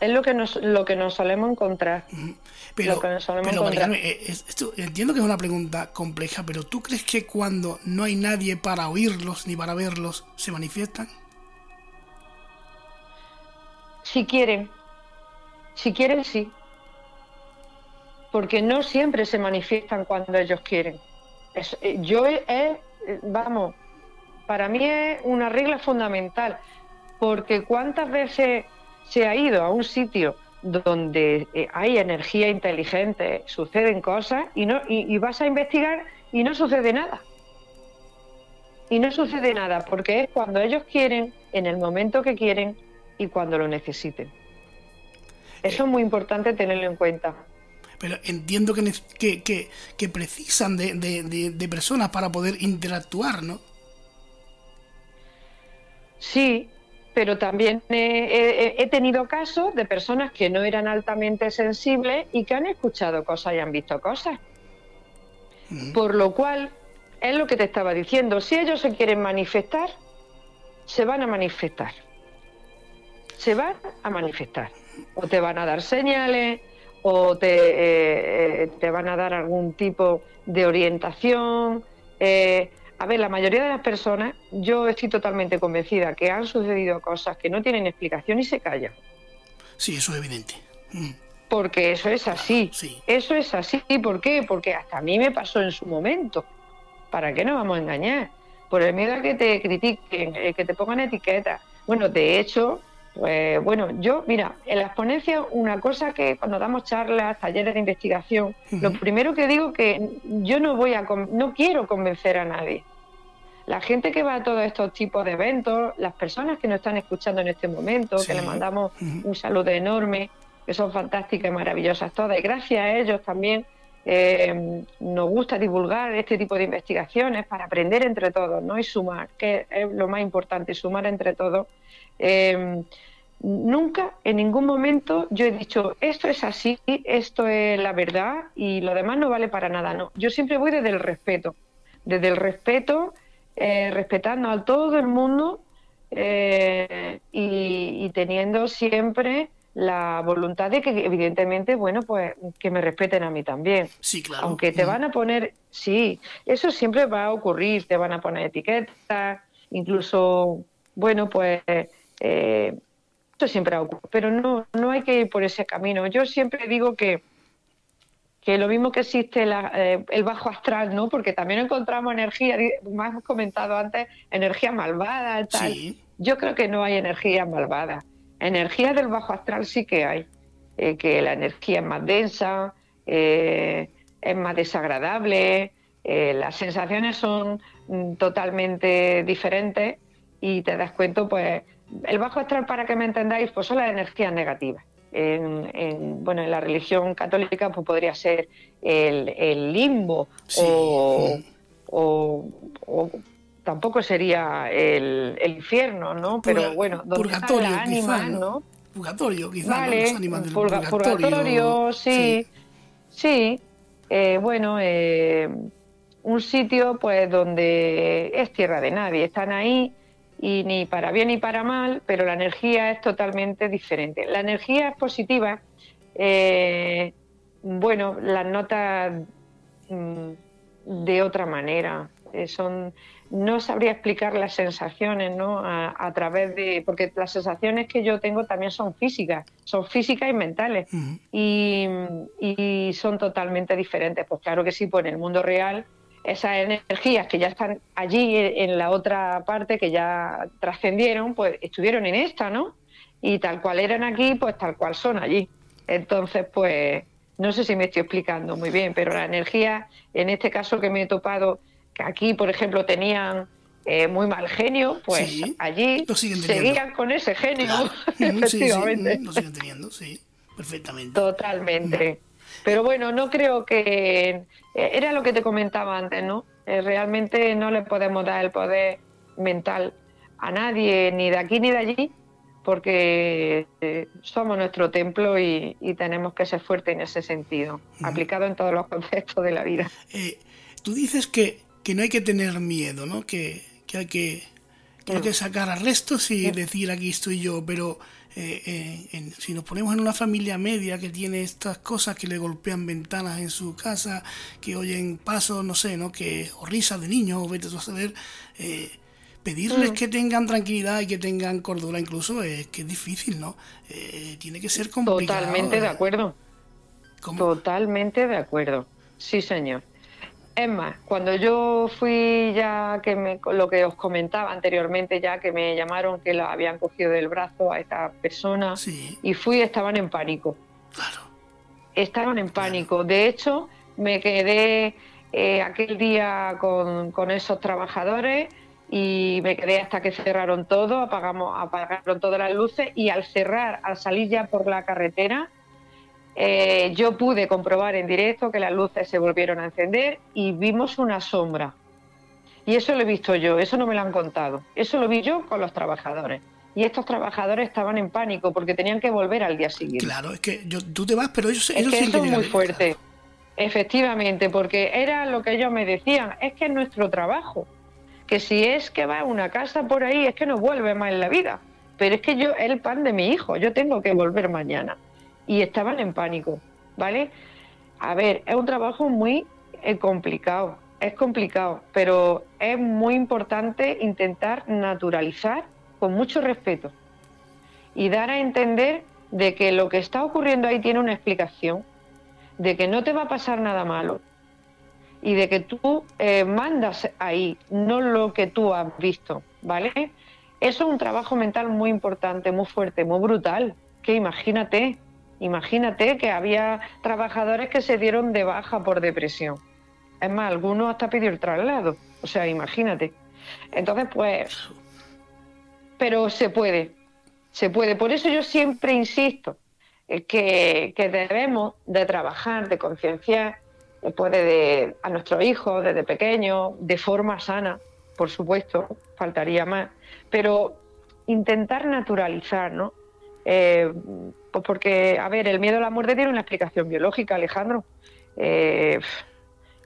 Es lo que nos, lo que nos solemos encontrar. Pero, entiendo que es una pregunta compleja, pero ¿tú crees que cuando no hay nadie para oírlos ni para verlos, se manifiestan? Si quieren. Si quieren, sí. Porque no siempre se manifiestan cuando ellos quieren. Eh, yo, he, vamos, para mí es una regla fundamental, porque cuántas veces se ha ido a un sitio donde eh, hay energía inteligente, suceden cosas y, no, y, vas a investigar y no sucede nada. Y no sucede nada porque es cuando ellos quieren, en el momento que quieren y cuando lo necesiten. Eso es muy importante tenerlo en cuenta. Pero entiendo que, que, que, precisan de, de personas para poder interactuar, ¿no? Sí, pero también he, tenido casos de personas que no eran altamente sensibles y que han escuchado cosas y han visto cosas. Por lo cual, es lo que te estaba diciendo, si ellos se quieren manifestar, se van a manifestar. Se van a manifestar. O te van a dar señales, o te, eh, eh, te van a dar algún tipo de orientación. Eh, a ver, la mayoría de las personas, yo estoy totalmente convencida que han sucedido cosas que no tienen explicación y se callan. Sí, eso es evidente. Mm. Porque eso es así. Eso es así. ¿Por qué? Porque hasta a mí me pasó en su momento. ¿Para qué nos vamos a engañar? Por el miedo a que te critiquen, eh, que te pongan etiquetas. Bueno, de hecho, pues bueno, yo, mira, en las ponencias, una cosa que cuando damos charlas, talleres de investigación, lo primero que digo que yo no voy a, no quiero convencer a nadie. La gente que va a todos estos tipos de eventos, las personas que nos están escuchando en este momento, que les mandamos un saludo enorme, que son fantásticas y maravillosas todas, y gracias a ellos también eh, nos gusta divulgar este tipo de investigaciones para aprender entre todos, ¿no? Y sumar, que es lo más importante, sumar entre todos Em, nunca, en ningún momento, yo he dicho, esto es así, esto es la verdad y lo demás no vale para nada. No, yo siempre voy desde el respeto, desde el respeto, eh, respetando a todo el mundo eh, y, teniendo siempre la voluntad de que evidentemente, bueno, pues que me respeten a mí también. Sí, claro. Aunque te van a poner, sí, eso siempre va a ocurrir, te van a poner etiquetas, incluso, bueno, pues eh, esto siempre ocurre, pero no, no hay que ir por ese camino. Yo siempre digo que, que lo mismo que existe eh, el bajo astral, ¿no? Porque también encontramos energía, hemos comentado antes, energía malvada, tal. Yo creo que no hay energía malvada. Energía del bajo astral sí que hay, eh, que la energía es más densa, es más desagradable, las sensaciones son mm, totalmente diferentes y te das cuenta, pues, el bajo astral, para que me entendáis, pues son las energías negativas. En, bueno, en la religión católica pues podría ser el, limbo o, tampoco sería el, infierno, ¿no? Pero bueno, donde purgatorio, están las ¿no? Purgatorio, quizás, vale, purgatorio. sí, sí. Eh, bueno, eh, un sitio pues donde es tierra de nadie, están ahí y ni para bien ni para mal, pero la energía es totalmente diferente. La energía es positiva, eh, bueno, las notas mm, de otra manera. Son, no sabría explicar las sensaciones, ¿no? A, través de. Porque las sensaciones que yo tengo también son físicas, son físicas y mentales. y, y, son totalmente diferentes. Pues claro que sí, pues en el mundo real esas energías que ya están allí en la otra parte, que ya trascendieron, pues estuvieron en esta, ¿no? Y tal cual eran aquí, pues tal cual son allí. Entonces, pues no sé si me estoy explicando muy bien, pero la energía, en este caso que me he topado, que aquí, por ejemplo, tenían eh, muy mal genio, pues allí seguían con ese genio, efectivamente. lo siguen teniendo, sí, perfectamente. Totalmente. Pero bueno, no creo que eh, era lo que te comentaba antes, ¿no? Eh, realmente no le podemos dar el poder mental a nadie, ni de aquí ni de allí, porque somos nuestro templo y, tenemos que ser fuertes en ese sentido, aplicado en todos los conceptos de la vida. tú dices que, que, no hay que tener miedo, ¿no? Que, que hay que, que, hay que sacar arrestos y decir aquí estoy yo, pero eh, eh, si nos ponemos en una familia media que tiene estas cosas que le golpean ventanas en su casa, que oyen pasos, no sé, ¿no? Que, o risas de niños, o vete a saber, eh, pedirles mm. que tengan tranquilidad y que tengan cordura incluso es que es difícil, ¿no? tiene que ser complicado. Totalmente de acuerdo. Totalmente de acuerdo. Sí, señor. Es más, cuando yo fui ya, que me, lo que os comentaba anteriormente, ya que me llamaron que lo habían cogido del brazo a esta persona y fui, estaban en pánico. Claro. Estaban en pánico. De hecho, me quedé eh, aquel día con, con, esos trabajadores y me quedé hasta que cerraron todo, apagamos, apagaron todas las luces y al cerrar, al salir ya por la carretera, eh, yo pude comprobar en directo que las luces se volvieron a encender y vimos una sombra. Y eso lo he visto yo, eso no me lo han contado. Eso lo vi yo con los trabajadores. y estos trabajadores estaban en pánico porque tenían que volver al día siguiente. Claro, es que yo, tú te vas, pero ellos, es que eso es muy fuerte. Efectivamente, porque era lo que ellos me decían, es que es nuestro trabajo, que si es que va a una casa por ahí, es que no vuelve más en la vida, pero es que yo, el pan de mi hijo, yo tengo que volver mañana. Y estaban en pánico, ¿vale? A ver, es un trabajo muy eh, complicado, es complicado, pero es muy importante intentar naturalizar con mucho respeto y dar a entender de que lo que está ocurriendo ahí tiene una explicación, de que no te va a pasar nada malo y de que tú eh, mandas ahí, no lo que tú has visto, ¿vale? Eso es un trabajo mental muy importante, muy fuerte, muy brutal, que imagínate, imagínate que había trabajadores que se dieron de baja por depresión es más, algunos hasta pidió traslado. O sea, imagínate. Entonces, pues, pero se puede, se puede. Por eso yo siempre insisto que, debemos de trabajar, de concienciar después de, a nuestros hijos desde pequeños, de forma sana, por supuesto, faltaría más, pero intentar naturalizar, ¿no? Eh, pues porque, a ver, el miedo a la muerte tiene una explicación biológica, Alejandro. Eh,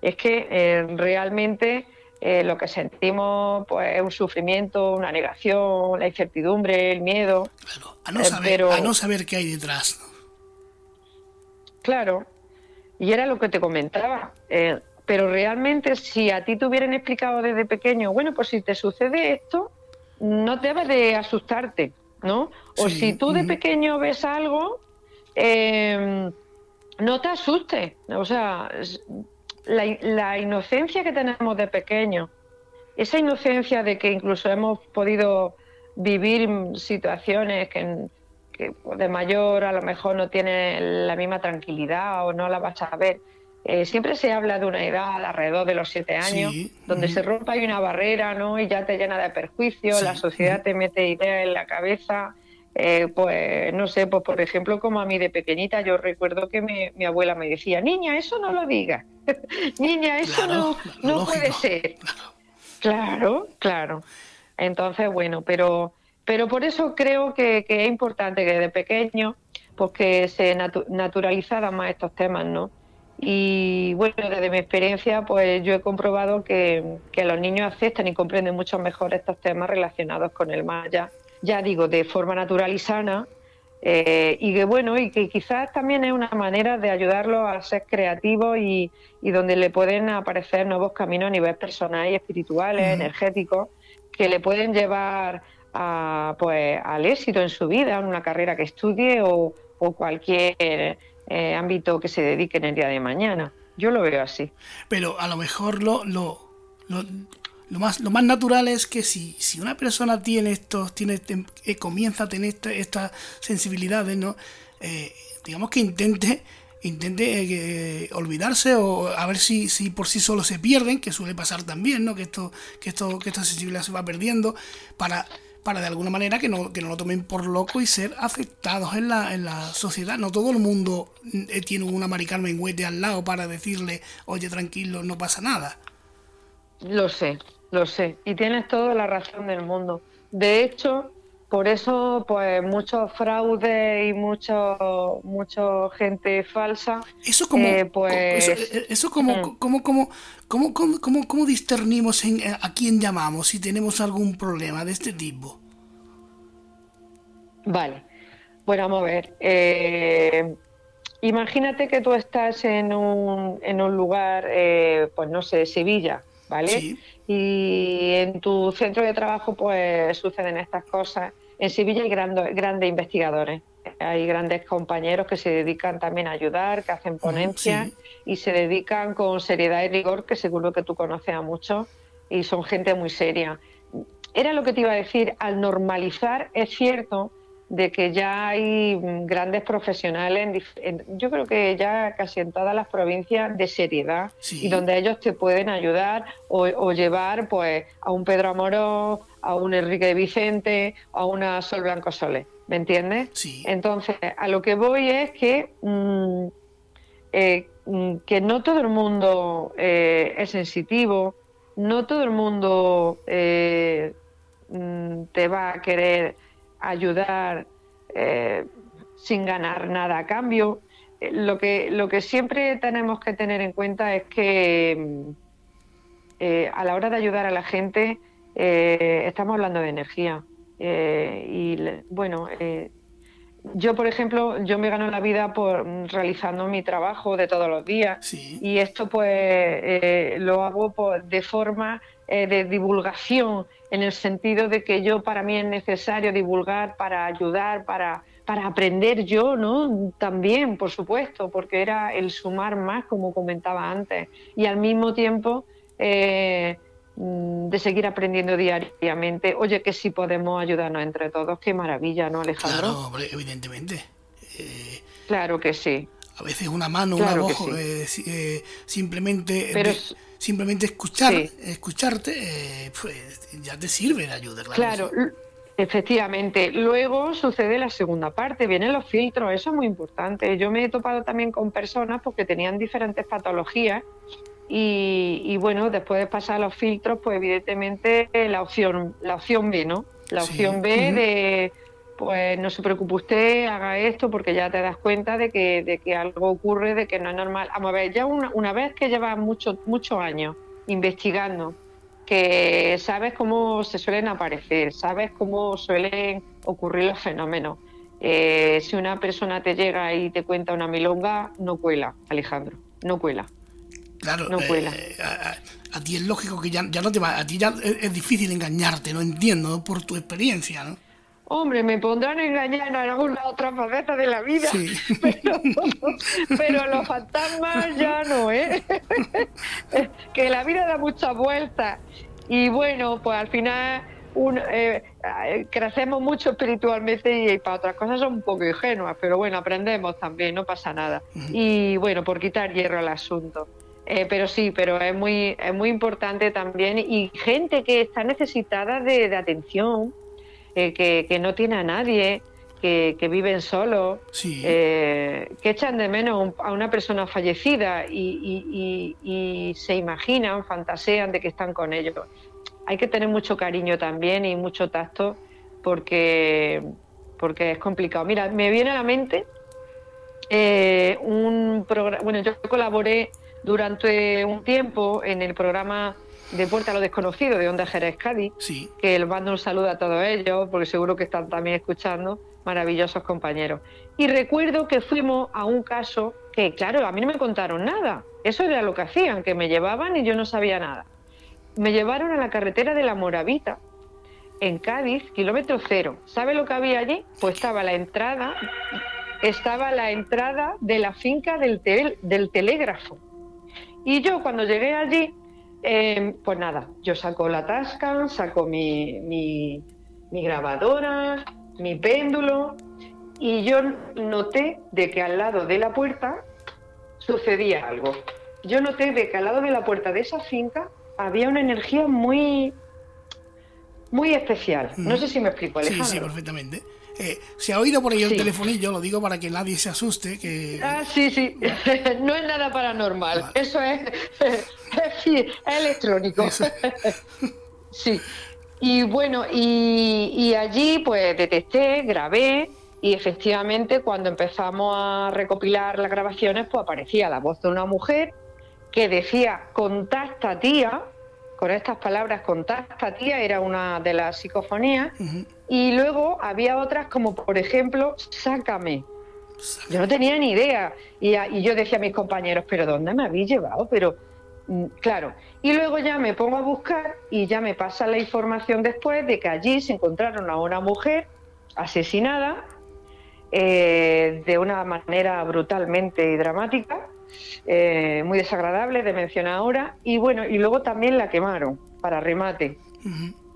es que eh, realmente eh, lo que sentimos pues, es un sufrimiento, una negación, la incertidumbre, el miedo. a, no eh, saber, a no saber qué hay detrás. Claro, y era lo que te comentaba. pero realmente si a ti te hubieran explicado desde pequeño, bueno, pues si te sucede esto, no debes de asustarte, ¿no? O si tú de pequeño ves algo, no te asustes. O sea, la, inocencia que tenemos de pequeño, esa inocencia de que incluso hemos podido vivir situaciones que, de mayor a lo mejor no tiene la misma tranquilidad o no la vas a ver. Eh, siempre se habla de una edad alrededor de los siete años, donde se rompe ahí una barrera ¿no? y ya te llena de perjuicio, la sociedad te mete ideas en la cabeza eh, pues no sé, pues por ejemplo, como a mí de pequeñita, yo recuerdo que mi, abuela me decía, niña, eso no lo digas, niña, eso no, no puede ser. Claro, claro. Entonces, bueno, pero, pero por eso creo que, es importante que de pequeño, pues que se naturalizaran más estos temas, ¿no? Y bueno, desde mi experiencia, pues yo he comprobado que, que los niños aceptan y comprenden mucho mejor estos temas relacionados con el maya ya digo, de forma natural y sana, eh, y que bueno, y que quizás también es una manera de ayudarlos a ser creativos y, donde le pueden aparecer nuevos caminos a nivel personal y espirituales, energéticos, que le pueden llevar a, pues, al éxito en su vida, en una carrera que estudie o, cualquier eh, ámbito que se dedique en el día de mañana. Yo lo veo así. Pero a lo mejor lo, lo, lo más, lo más natural es que si, si una persona tiene estos, tiene, eh, comienza a tener estas sensibilidades, ¿no? Eh, digamos que intente, intente olvidarse o a ver si, si por sí solo se pierden, que suele pasar también, ¿no? Que esto, que esto, que esta sensibilidad se va perdiendo, para, para de alguna manera que no, que no lo tomen por loco y ser aceptados en la, en la sociedad. No todo el mundo tiene una Mari Carmen al lado para decirle, oye, tranquilo, no pasa nada. Lo sé, lo sé, y tienes toda la razón del mundo. De hecho, por eso, pues muchos fraudes y mucho, mucho gente falsa. Eso como, eh, pues, eso, como, mm. como, como, como, como, como, discernimos en, eh, a quién llamamos si tenemos algún problema de este tipo. Vale, bueno, vamos a ver. Eh, imagínate que tú estás en un, en un lugar, pues no sé, Sevilla, ¿vale? Sí y en tu centro de trabajo pues suceden estas cosas. En Sevilla hay grandes investigadores, hay grandes compañeros que se dedican también a ayudar, que hacen ponencias y se dedican con seriedad y rigor, que seguro que tú conoces a muchos, y son gente muy seria. Era lo que te iba a decir, al normalizar, es cierto de que ya hay mm, grandes profesionales, yo creo que ya casi en todas las provincias de seriedad y donde ellos te pueden ayudar o, llevar pues a un Pedro Amoró, a un Enrique Vicente, a una Sol Blanco Sole, ¿me entiendes? Entonces, a lo que voy es que, mm, eh, mm, que no todo el mundo eh, es sensitivo, no todo el mundo eh, te va a querer ayudar eh, sin ganar nada a cambio. Eh, lo que, lo que siempre tenemos que tener en cuenta es que mm, a la hora de ayudar a la gente estamos hablando de energía. y bueno, yo, por ejemplo, yo me gano la vida por realizando mi trabajo de todos los días y esto pues eh, lo hago de forma eh, de divulgación en el sentido de que yo para mí es necesario divulgar para ayudar, para, para aprender yo, ¿no? También, por supuesto, porque era el sumar más, como comentaba antes, y al mismo tiempo eh, Mm, de seguir aprendiendo diariamente. Oye, que si podemos ayudarnos entre todos, qué maravilla, ¿no, Alejandro? Claro, evidentemente. Eh, claro que sí. A veces una mano, una voz, eh, eh, simplemente, simplemente escuchar, escucharte, pues ya te sirve de ayuda. Claro, efectivamente. Luego sucede la segunda parte, vienen los filtros, eso es muy importante. Yo me he topado también con personas porque tenían diferentes patologías y, bueno, después de pasar los filtros, pues evidentemente la opción, la opción B, ¿no? La opción B de, pues no se preocupe usted, haga esto, porque ya te das cuenta de que, de que algo ocurre, de que no es normal. Vamos a ver, ya una, una vez que llevas muchos muchos años investigando, que sabes cómo se suelen aparecer, sabes cómo suelen ocurrir los fenómenos. Eh, si una persona te llega y te cuenta una milonga, no cuela, Alejandro, no cuela. Claro, no eh, a, ti es lógico que ya, no te va, a ti ya es, difícil engañarte, no entiendo, por tu experiencia, ¿no? Hombre, me pondrán a engañar en alguna otra faceta de la vida, pero, los fantasmas ya no, ¿eh? que la vida da muchas vueltas y bueno, pues al final eh, crecemos mucho espiritualmente y, para otras cosas son un poco ingenuas, pero bueno, aprendemos también, no pasa nada. Y bueno, por quitar hierro al asunto. Eh, pero sí, pero es muy, es muy importante también y gente que está necesitada de, atención, eh, que, no tiene a nadie, que, viven solos, eh, que echan de menos a una persona fallecida y, se imaginan, fantasean de que están con ellos. Hay que tener mucho cariño también y mucho tacto porque, porque es complicado. Mira, me viene a la mente un programa, bueno, yo colaboré durante un tiempo en el programa de Puerta a lo Desconocido de Onda Jerez Cádiz, que les mando un saludo a todos ellos, porque seguro que están también escuchando, maravillosos compañeros. Y recuerdo que fuimos a un caso que, claro, a mí no me contaron nada, eso era lo que hacían, que me llevaban y yo no sabía nada. Me llevaron a la carretera de la Moravita, en Cádiz, kilómetro cero. ¿Sabe lo que había allí? Pues estaba la entrada, estaba la entrada de la finca del, del telégrafo y yo cuando llegué allí, em, pues nada, yo saco la tasca, saco mi, mi, grabadora, mi péndulo, y yo noté de que al lado de la puerta sucedía algo. Yo noté de que al lado de la puerta de esa finca había una energía muy, muy especial. No sé si me explico, Alejandro. Sí, sí, perfectamente. Eh, se ha oído por ahí el telefonillo, lo digo para que nadie se asuste. Que... Ah, sí, sí, no es nada paranormal, eso es, es, electrónico. sí, y bueno, y, allí pues detecté, grabé y efectivamente cuando empezamos a recopilar las grabaciones pues aparecía la voz de una mujer que decía contacta tía, con estas palabras contacta tía era una de las psicofonías. Y luego había otras como, por ejemplo, sácame. Yo no tenía ni idea. Y, yo decía a mis compañeros, ¿pero dónde me habéis llevado? Pero, mm, claro. Y luego ya me pongo a buscar y ya me pasa la información después de que allí se encontraron a una mujer asesinada eh, de una manera brutalmente dramática, eh, muy desagradable de mencionar ahora. Y bueno, y luego también la quemaron para remate.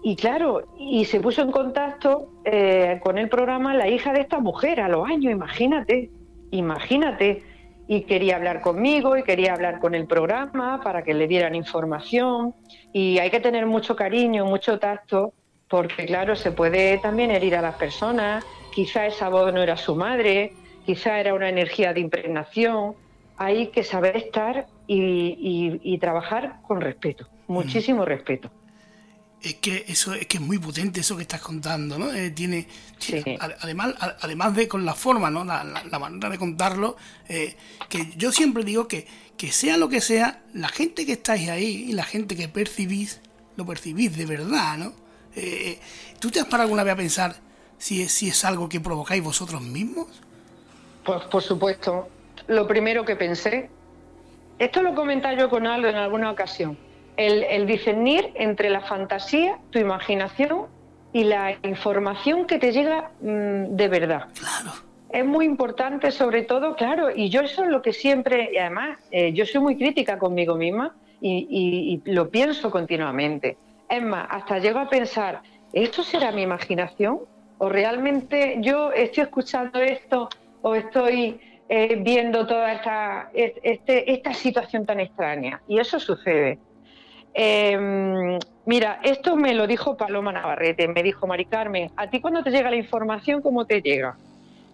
Y claro, y se puso en contacto eh, con el programa la hija de esta mujer a los años, imagínate, imagínate. Y quería hablar conmigo y quería hablar con el programa para que le dieran información. Y hay que tener mucho cariño, mucho tacto, porque claro, se puede también herir a las personas. Quizá esa voz no era su madre, quizá era una energía de impregnación. Hay que saber estar y, trabajar con respeto, muchísimo respeto. Es que eso es que es muy potente eso que estás contando, ¿no? Eh, tiene, además, además de con la forma, ¿no? La, manera de contarlo, eh, que yo siempre digo que, que sea lo que sea, la gente que estáis ahí y la gente que percibís, lo percibís de verdad, ¿no? Eh, ¿Tú te has parado alguna vez a pensar si es, si es algo que provocáis vosotros mismos? Pues por supuesto. Lo primero que pensé, esto lo comentaba yo con Aldo en alguna ocasión el, discernir entre la fantasía, tu imaginación y la información que te llega mm, de verdad. Claro. Es muy importante, sobre todo, claro, y yo eso es lo que siempre, y además, eh, yo soy muy crítica conmigo misma y, lo pienso continuamente. Es más, hasta llego a pensar, ¿esto será mi imaginación? ¿O realmente yo estoy escuchando esto o estoy eh, viendo toda esta, este, esta situación tan extraña? Y eso sucede. Eh, mira, esto me lo dijo Paloma Navarrete, me dijo Mari Carmen, ¿a ti cuando te llega la información, cómo te llega?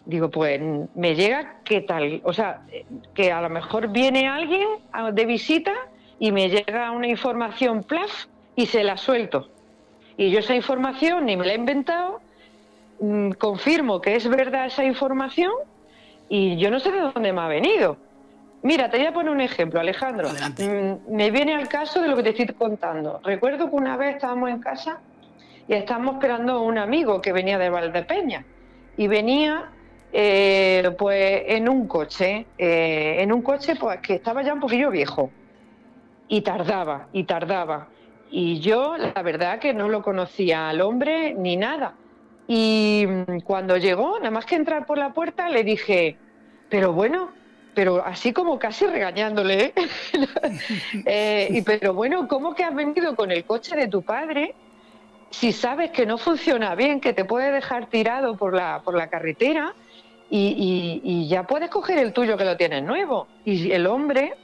Digo, pues me llega qué tal, o sea, que a lo mejor viene alguien de visita y me llega una información plaf y se la suelto. Y yo esa información ni me la he inventado, mm, confirmo que es verdad esa información y yo no sé de dónde me ha venido. Mira, te voy a poner un ejemplo, Alejandro. Mm, me viene al caso de lo que te estoy contando. Recuerdo que una vez estábamos en casa y estábamos esperando a un amigo que venía de Valdepeña. Y venía eh, pues en un coche, eh, en un coche pues que estaba ya un poquillo viejo. Y tardaba y tardaba. Y yo la verdad que no lo conocía al hombre ni nada. Y mm, cuando llegó nada más que entrar por la puerta le dije pero bueno pero así como casi regañándole. ¿eh? eh, y, pero bueno, ¿cómo que has venido con el coche de tu padre si sabes que no funciona bien, que te puede dejar tirado por la, por la carretera y, y ya puedes coger el tuyo que lo tienes nuevo? Y el hombre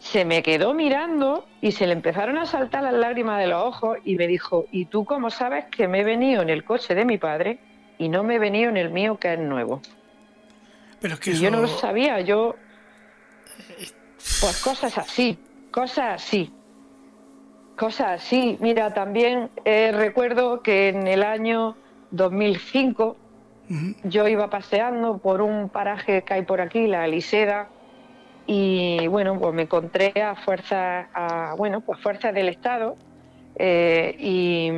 se me quedó mirando y se le empezaron a saltar las lágrimas de los ojos y me dijo, ¿y tú cómo sabes que me he venido en el coche de mi padre y no me he venido en el mío que es nuevo? Pero que Yo no lo sabía, yo... Pues cosas así, cosas así. Cosas así. Mira, también eh, recuerdo que en el año 2005 yo iba paseando por un paraje que hay por aquí, la Liseda, y bueno, pues me encontré a fuerzas, a, bueno, pues fuerzas del Estado, eh, y,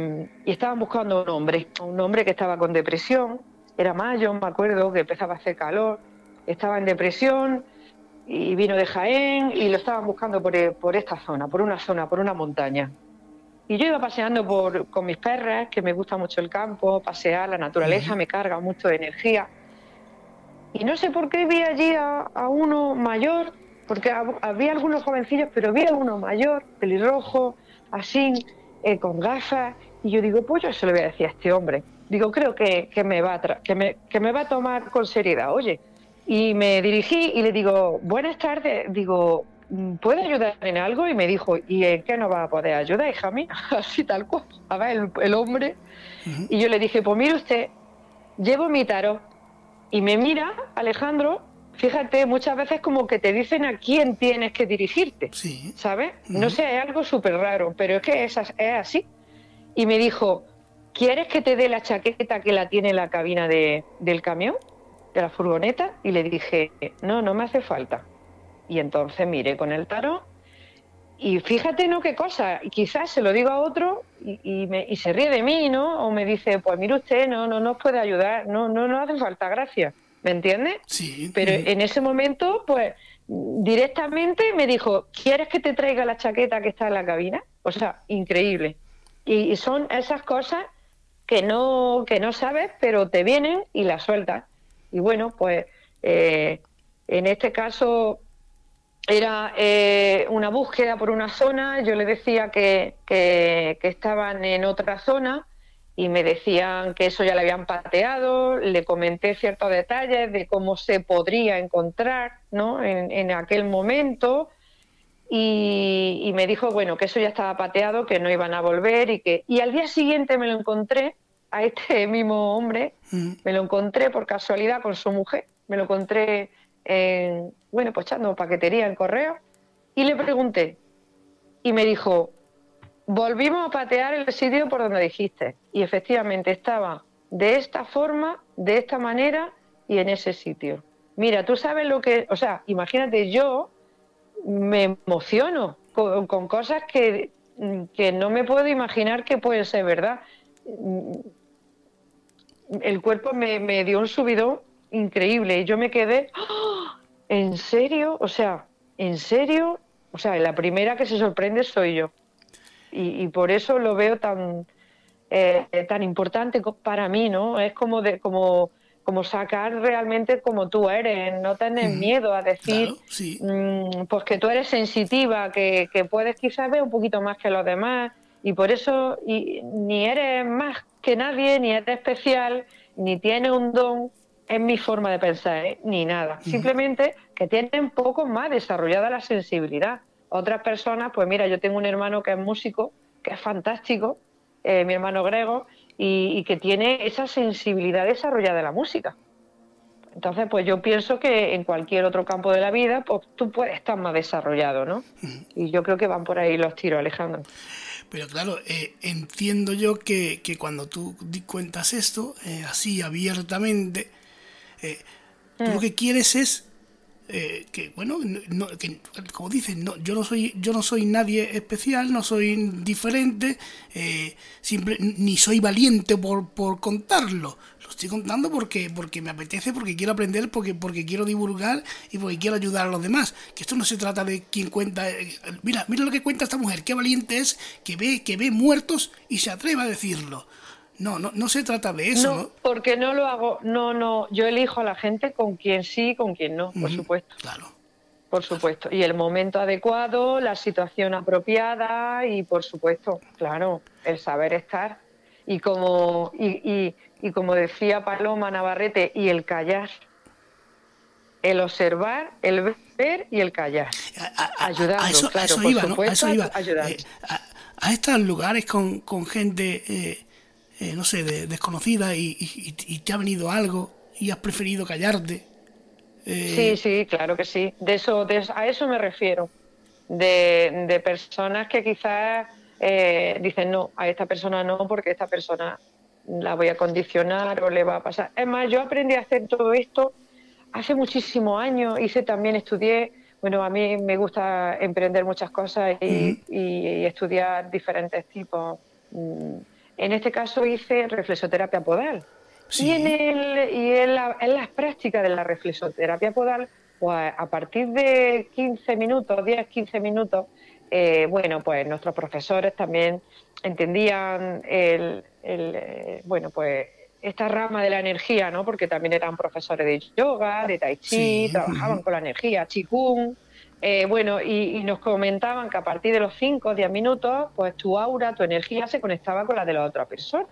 y, estaban buscando un hombre, un hombre que estaba con depresión, era mayo, me acuerdo que empezaba a hacer calor, estaba en depresión y vino de Jaén y lo estaban buscando por, eh, por esta zona, por una zona, por una montaña. Y yo iba paseando por, con mis perras, que me gusta mucho el campo, pasear, la naturaleza me carga mucho de energía. Y no sé por qué vi allí a, uno mayor, porque había algunos jovencillos, pero vi a uno mayor, pelirrojo, así, eh, con gafas. Y yo digo, pues yo se lo voy a decir a este hombre. Digo, creo que, que me, va que, me, que me va a tomar con seriedad. Oye, y me dirigí y le digo, buenas tardes, digo, ¿puede ayudar en algo? Y me dijo, ¿y en qué no va a poder ayudar, hija mía? Así tal cual. A ver, el, hombre. Y yo le dije, pues mire usted, llevo mi tarot. Y me mira, Alejandro, fíjate, muchas veces como que te dicen a quién tienes que dirigirte. Sí. ¿Sabes? No sé, es algo súper raro, pero es que es, es así. Y me dijo, ¿quieres que te dé la chaqueta que la tiene en la cabina de, del camión? De la furgoneta y le dije, no, no me hace falta. Y entonces miré con el tarot y fíjate, ¿no? Qué cosa. Quizás se lo digo a otro y, me, y, se ríe de mí, ¿no? O me dice, pues mire usted, no, no nos puede ayudar, no, no no hace falta, gracias. ¿Me entiendes? Sí. Pero en ese momento, pues directamente me dijo, ¿quieres que te traiga la chaqueta que está en la cabina? O sea, increíble. Y, son esas cosas que no, que no sabes, pero te vienen y las sueltas. Y bueno, pues eh, en este caso era eh, una búsqueda por una zona, yo le decía que, que, estaban en otra zona y me decían que eso ya le habían pateado, le comenté ciertos detalles de cómo se podría encontrar ¿no? en, aquel momento. Y, y, me dijo bueno que eso ya estaba pateado, que no iban a volver y que y al día siguiente me lo encontré a este mismo hombre, mm. me lo encontré por casualidad con su mujer, me lo encontré, en, bueno, pues echando paquetería en correo, y le pregunté, y me dijo, volvimos a patear el sitio por donde dijiste. Y efectivamente estaba de esta forma, de esta manera y en ese sitio. Mira, tú sabes lo que, o sea, imagínate, yo me emociono con, cosas que, que, no me puedo imaginar que pueden ser verdad. El cuerpo me, dio un subidón increíble y yo me quedé, ¡Ah! ¿en serio? O sea, ¿en serio? O sea, la primera que se sorprende soy yo. Y, por eso lo veo tan, eh, tan importante para mí, ¿no? Es como de, como como sacar realmente como tú eres, no tener miedo a decir mm, pues que tú eres sensitiva, que, puedes quizás ver un poquito más que los demás y por eso ni eres más que nadie, ni eres especial, ni tienes un don, en mi forma de pensar, ¿eh? ni nada. Simplemente que tienen un poco más desarrollada la sensibilidad. Otras personas, pues mira, yo tengo un hermano que es músico, que es fantástico, eh, mi hermano Grego, y, que tiene esa sensibilidad desarrollada de la música. Entonces, pues yo pienso que en cualquier otro campo de la vida, pues tú puedes estar más desarrollado, ¿no? Y yo creo que van por ahí los tiros, Alejandro. Pero claro, eh, entiendo yo que, cuando tú cuentas esto, eh, así abiertamente, eh, tú lo mm. que quieres es eh, que bueno que, como dicen no, yo no soy yo no soy nadie especial no soy diferente eh, ni soy valiente por, por contarlo. Lo estoy contando porque porque me apetece porque quiero aprender porque porque quiero divulgar y porque quiero ayudar a los demás. Que esto no se trata de quien cuenta eh, mira mira lo que cuenta esta mujer qué valiente es que ve que ve muertos y se atreve a decirlo no, no, no se trata de eso. No, porque no lo hago, no, no, yo elijo a la gente con quien sí, con quien no, por supuesto. Claro. Por supuesto. Y el momento adecuado, la situación apropiada y, por supuesto, claro, el saber estar. Y como, y, y, como decía Paloma Navarrete, y el callar. El observar, el ver y el callar. ayudando, eso, claro, por supuesto, eh, a, estos lugares con, con gente... Eh, eh, no sé, de, desconocida y, te ha venido algo y has preferido callarte. Eh, sí, sí, claro que sí. De eso, a eso me refiero. De, personas que quizás eh, dicen no, a esta persona no, porque esta persona la voy a condicionar o le va a pasar. Es más, yo aprendí a hacer todo esto hace muchísimos años. Hice también, estudié, bueno, a mí me gusta emprender muchas cosas y, estudiar diferentes tipos. En este caso hice reflexoterapia podal. Y, en, el, y en, las prácticas de la reflexoterapia podal, pues a partir de 15 minutos, 10, 15 minutos, eh, bueno, pues nuestros profesores también entendían el, eh, bueno, pues esta rama de la energía, ¿no? Porque también eran profesores de yoga, de tai chi, trabajaban con la energía, chikung. Eh, bueno, y, nos comentaban que a partir de los 5 o 10 minutos, pues tu aura, tu energía se conectaba con la de la otra persona.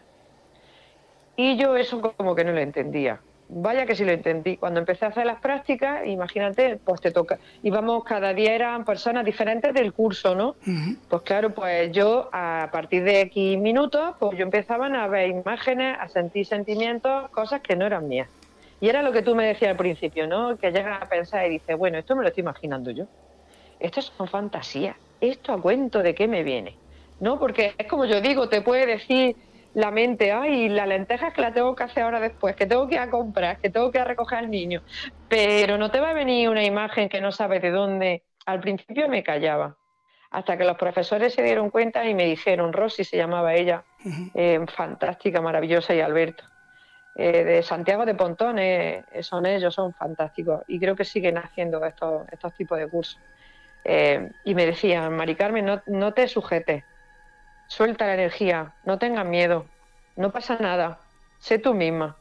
Y yo eso como que no lo entendía. Vaya que sí lo entendí. Cuando empecé a hacer las prácticas, imagínate, pues te toca. Íbamos cada día eran personas diferentes del curso, ¿no? Pues claro, pues yo a partir de X minutos, pues yo empezaba a ver imágenes, a sentir sentimientos, cosas que no eran mías. Y era lo que tú me decías al principio, ¿no? Que llegas a pensar y dices, bueno, esto me lo estoy imaginando yo. Esto son fantasías. ¿Esto a cuento de qué me viene? ¿No? Porque es como yo digo, te puede decir la mente, ay, la lenteja es que la tengo que hacer ahora después, que tengo que ir a comprar, que tengo que ir a recoger al niño. Pero no te va a venir una imagen que no sabes de dónde. Al principio me callaba. Hasta que los profesores se dieron cuenta y me dijeron, Rosy se llamaba ella, eh, fantástica, maravillosa, y Alberto eh, de Santiago de Pontón eh, son ellos, son fantásticos y creo que siguen haciendo estos, estos tipos de cursos. Eh, y me decían, Mari Carmen, no, no te sujetes, suelta la energía, no tengas miedo, no pasa nada, sé tú misma.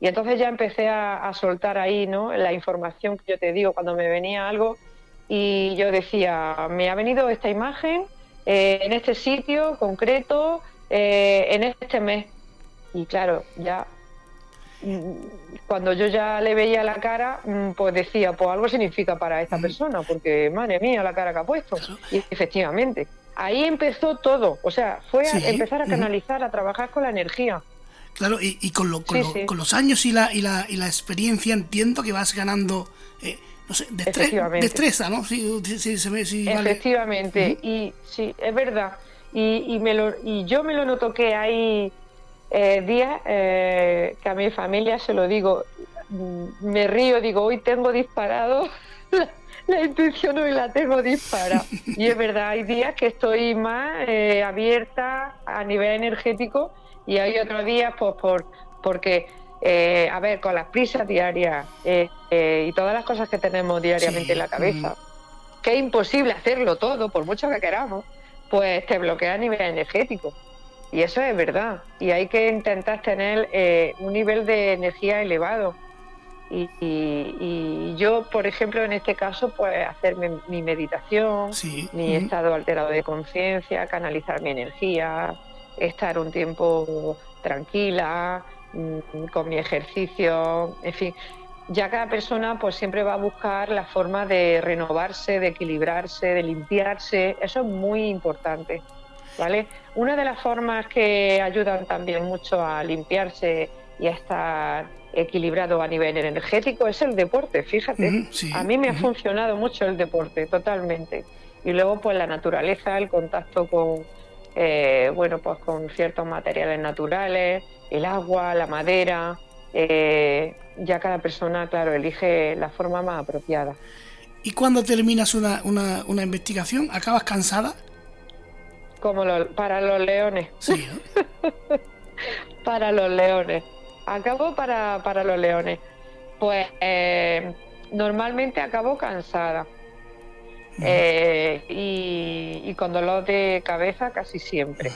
Y entonces ya empecé a, soltar ahí ¿no? la información que yo te digo cuando me venía algo y yo decía, me ha venido esta imagen en este sitio concreto, en este mes. Y claro, ya cuando yo ya le veía la cara, mm, pues decía, pues algo significa para esta persona, porque madre mía la cara que ha puesto. Y efectivamente, ahí empezó todo. O sea, fue a empezar a canalizar, a trabajar con la energía. Claro, y, con, con, los años y la, y, la, y la experiencia entiendo que vas ganando, eh, no sé, destreza, ¿no? Efectivamente, y sí, es verdad. Y, me lo, y yo me lo noto que hay eh, días eh, que a mi familia se lo digo, mm, me río, digo, hoy tengo disparado la, intuición, hoy la tengo disparada. Y es verdad, hay días que estoy más eh, abierta a nivel energético y hay otros días pues por porque a ver, con las prisas diarias y todas las cosas que tenemos diariamente en la cabeza, que es imposible hacerlo todo, por mucho que queramos, pues te bloquea a nivel energético. Y eso es verdad. Y hay que intentar tener eh, un nivel de energía elevado. Y, yo, por ejemplo, en este caso, pues hacer mi, meditación, mi estado alterado de conciencia, canalizar mi energía, estar un tiempo tranquila, mm, con mi ejercicio, en fin. Ya cada persona pues siempre va a buscar la forma de renovarse, de equilibrarse, de limpiarse. Eso es muy importante. ¿Vale? Una de las formas que ayudan también mucho a limpiarse y a estar equilibrado a nivel energético es el deporte, fíjate. a mí me ha funcionado mucho el deporte, totalmente. Y luego pues la naturaleza, el contacto con, eh, bueno, pues con ciertos materiales naturales, el agua, la madera. Eh, ya cada persona, claro, elige la forma más apropiada. ¿Y cuando terminas una, una, una investigación, acabas cansada? Como para los leones. Sí, para los leones. Acabo para, para los leones. Pues eh, normalmente acabo cansada. Eh, y, y, con dolor de cabeza casi siempre.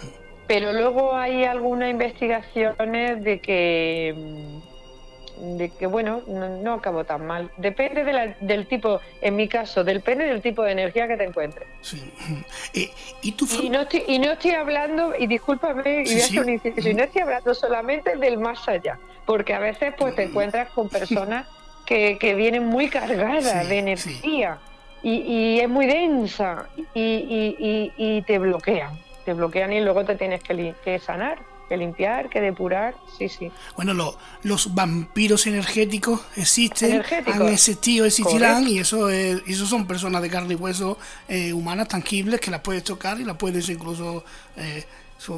Pero luego hay algunas investigaciones de que de que bueno, no, acabo tan mal. Depende del tipo, en mi caso, depende del tipo de energía que te encuentres. Eh, ¿y, y, no estoy, y no estoy hablando, y discúlpame, y no estoy hablando solamente del más allá, porque a veces pues te encuentras con personas que, que vienen muy cargadas de energía y, y, es muy densa y, y, te bloquean, te bloquean y luego te tienes que, que sanar que limpiar, que depurar, sí, sí. Bueno, los vampiros energéticos existen, han existido, existirán, y eso, es, eso son personas de carne y hueso eh, humanas, tangibles, que las puedes tocar y las puedes incluso, eh,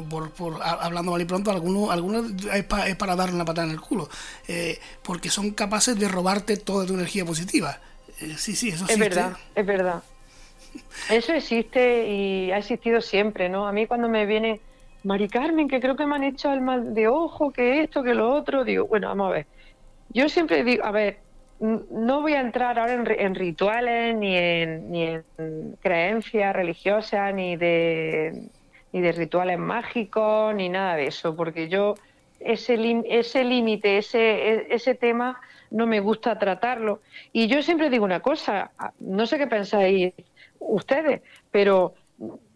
por, por, hablando mal y pronto, algunos, algunos es, para darle una patada en el culo, eh, porque son capaces de robarte toda tu energía positiva. sí, sí, eso existe. Es verdad, es verdad. Eso existe y ha existido siempre, ¿no? A mí cuando me viene Mari Carmen, que creo que me han hecho el mal de ojo, que esto, que lo otro. Digo, bueno, vamos a ver. Yo siempre digo, a ver, no voy a entrar ahora en, rituales, ni en, ni en creencias religiosas, ni de, ni de rituales mágicos, ni nada de eso, porque yo ese límite, ese, e, ese tema, no me gusta tratarlo. Y yo siempre digo una cosa, no sé qué pensáis ustedes, pero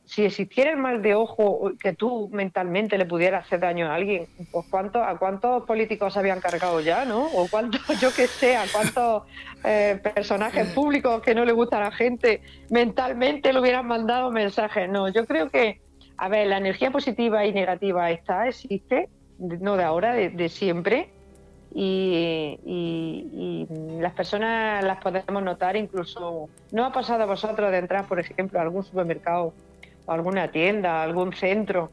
si existiera el mal de ojo que tú mentalmente le pudieras hacer daño a alguien, pues cuánto, a cuántos políticos habían cargado ya, ¿no? O cuántos, yo que sé, a cuántos eh, personajes públicos que no le gusta a la gente mentalmente le hubieran mandado mensajes. No, yo creo que, a ver, la energía positiva y negativa está, existe, no de ahora, de, siempre. Y, y, las personas las podemos notar incluso no ha pasado a vosotros de entrar por ejemplo a algún supermercado alguna tienda, algún centro,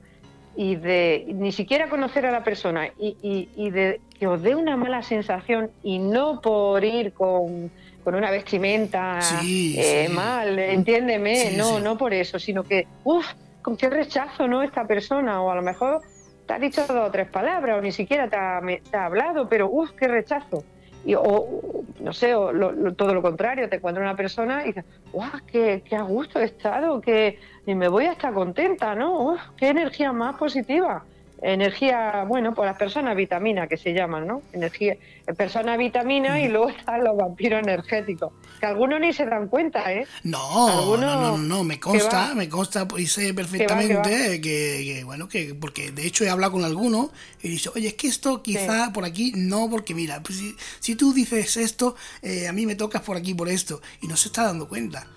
y de ni siquiera conocer a la persona y, y, de que os dé una mala sensación y no por ir con, con una vestimenta eh, mal, entiéndeme, no, no por eso, sino que, uff, con qué rechazo, ¿no? Esta persona, o a lo mejor te ha dicho dos o tres palabras, o ni siquiera te ha, te ha hablado, pero uff, qué rechazo o no sé, o todo lo contrario, te encuentras una persona y dices, ¡guau! Qué, qué, a gusto he estado! Que me voy a estar contenta, ¿no? ¡Qué energía más positiva! Energía, bueno, pues las personas vitamina que se llaman, ¿no? Energía, personas vitamina y luego están los vampiros energéticos, que algunos ni se dan cuenta, ¿eh? No, no, no, no, me consta, me consta y sé perfectamente que, bueno, que porque de hecho he hablado con algunos y he dicho, oye, es que esto quizá por aquí no, porque mira, pues si, tú dices esto, eh, a mí me tocas por aquí por esto y no se está dando cuenta.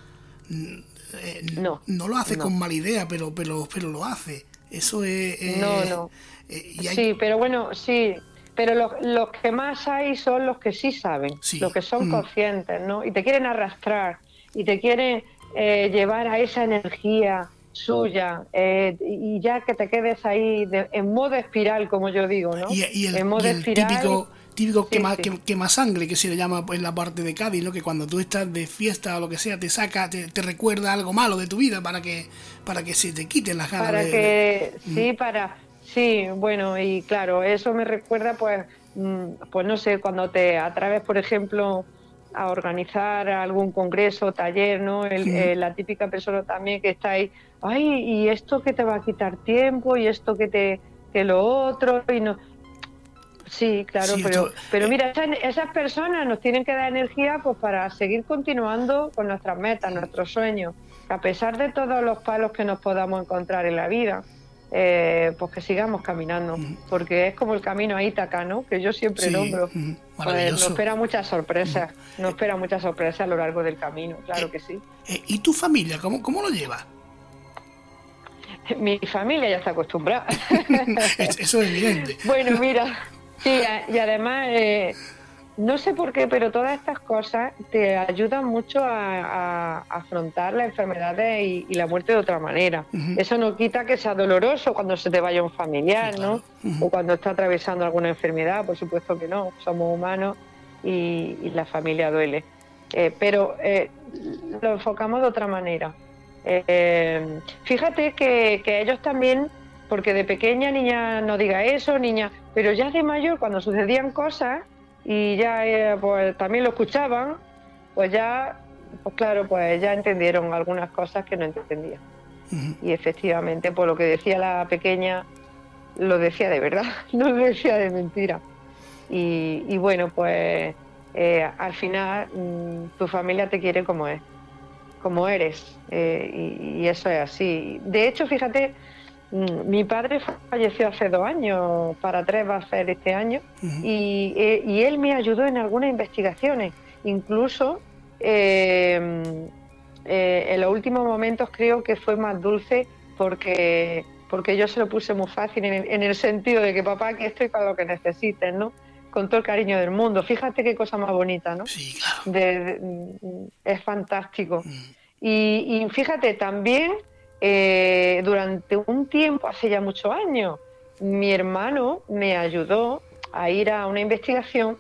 Eh, no, no lo hace con mala idea, pero, pero, pero lo hace. Eso es... no, no. Eh, sí, pero bueno, sí. Pero los, que más hay son los que sí saben, los que son mm. conscientes, ¿no? Y te quieren arrastrar y te quieren eh, llevar a esa energía suya eh, y ya que te quedes ahí en modo espiral, como yo digo, ¿no? Y, el, en modo típico, típico quema, quema, sangre que se le llama en la parte de Cádiz, ¿no? Que cuando tú estás de fiesta o lo que sea, te saca, te, recuerda algo malo de tu vida para que para que se te quiten las ganas. Para que, sí, para, sí, bueno, y claro, eso me recuerda pues, mm, pues no sé, cuando te atraves, por ejemplo, a organizar algún congreso, taller, ¿no? Eh, la típica persona también que está ahí, ay, y esto que te va a quitar tiempo, y esto que te que lo otro, y no. Sí, claro, pero, pero mira, esas, personas nos tienen que dar energía pues para seguir continuando con nuestras metas, nuestros sueños, a pesar de todos los palos que nos podamos encontrar en la vida. Eh, pues que sigamos caminando, porque es como el camino a Ítaca, ¿no? Que yo siempre nombro. Pues nos espera muchas sorpresas, nos espera muchas sorpresas a lo largo del camino, claro eh, que sí. Eh, ¿Y tu familia, cómo, cómo lo lleva? Mi familia ya está acostumbrada. Eso es evidente. bueno, mira, sí, y además no sé por qué, pero todas estas cosas te ayudan mucho a, afrontar las enfermedades y, la muerte de otra manera. Eso no quita que sea doloroso cuando se te vaya un familiar, ¿no? O cuando está atravesando alguna enfermedad, por supuesto que no, somos humanos y, la familia duele. Eh, pero eh, lo enfocamos de otra manera. Eh, fíjate que, que ellos también, porque de pequeña niña no diga eso, niña, pero ya de mayor, cuando sucedían cosas, y ya eh, pues también lo escuchaban, pues ya, pues claro, pues ya entendieron algunas cosas que no entendían. Y efectivamente, por lo que decía la pequeña, lo decía de verdad, no lo decía de mentira. Y, bueno, pues eh, al final mm, tu familia te quiere como es, como eres, eh, y, y, eso es así. De hecho, fíjate, mi padre falleció hace dos años, para tres va a ser este año, eh, y, él me ayudó en algunas investigaciones. Incluso eh, eh, en los últimos momentos creo que fue más dulce porque, porque yo se lo puse muy fácil en el, sentido de que papá, aquí estoy para lo que necesites, ¿no? Con todo el cariño del mundo. Fíjate qué cosa más bonita, ¿no? Sí, claro. Mm, es fantástico. Y, y fíjate, también eh, durante un tiempo, hace ya muchos años, mi hermano me ayudó a ir a una investigación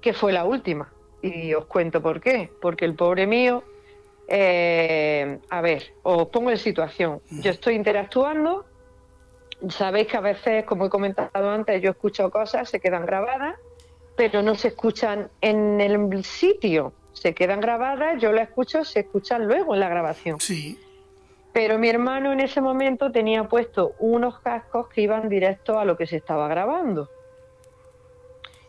que fue la última. Y os cuento por qué. Porque el pobre mío, eh, a ver, os pongo en situación. Yo estoy interactuando. Sabéis que a veces, como he comentado antes, yo escucho cosas, se quedan grabadas, pero no se escuchan en el sitio. Se quedan grabadas, yo las escucho, se escuchan luego en la grabación. Sí. Pero mi hermano en ese momento tenía puesto unos cascos que iban directo a lo que se estaba grabando.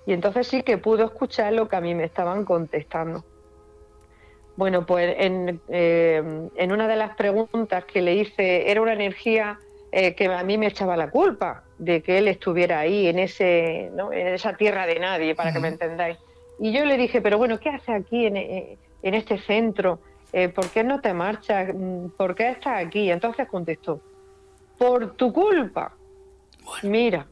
Y entonces sí que pudo escuchar lo que a mí me estaban contestando. Bueno, pues en, eh, una de las preguntas que le hice era una energía eh, que a mí me echaba la culpa de que él estuviera ahí en, ese, en esa tierra de nadie, para que me entendáis. Y yo le dije, pero bueno, ¿qué hace aquí en, en este centro? Eh, ¿por qué no te marchas? Mm, ¿Por qué estás aquí? Entonces contestó, por tu culpa. Mira,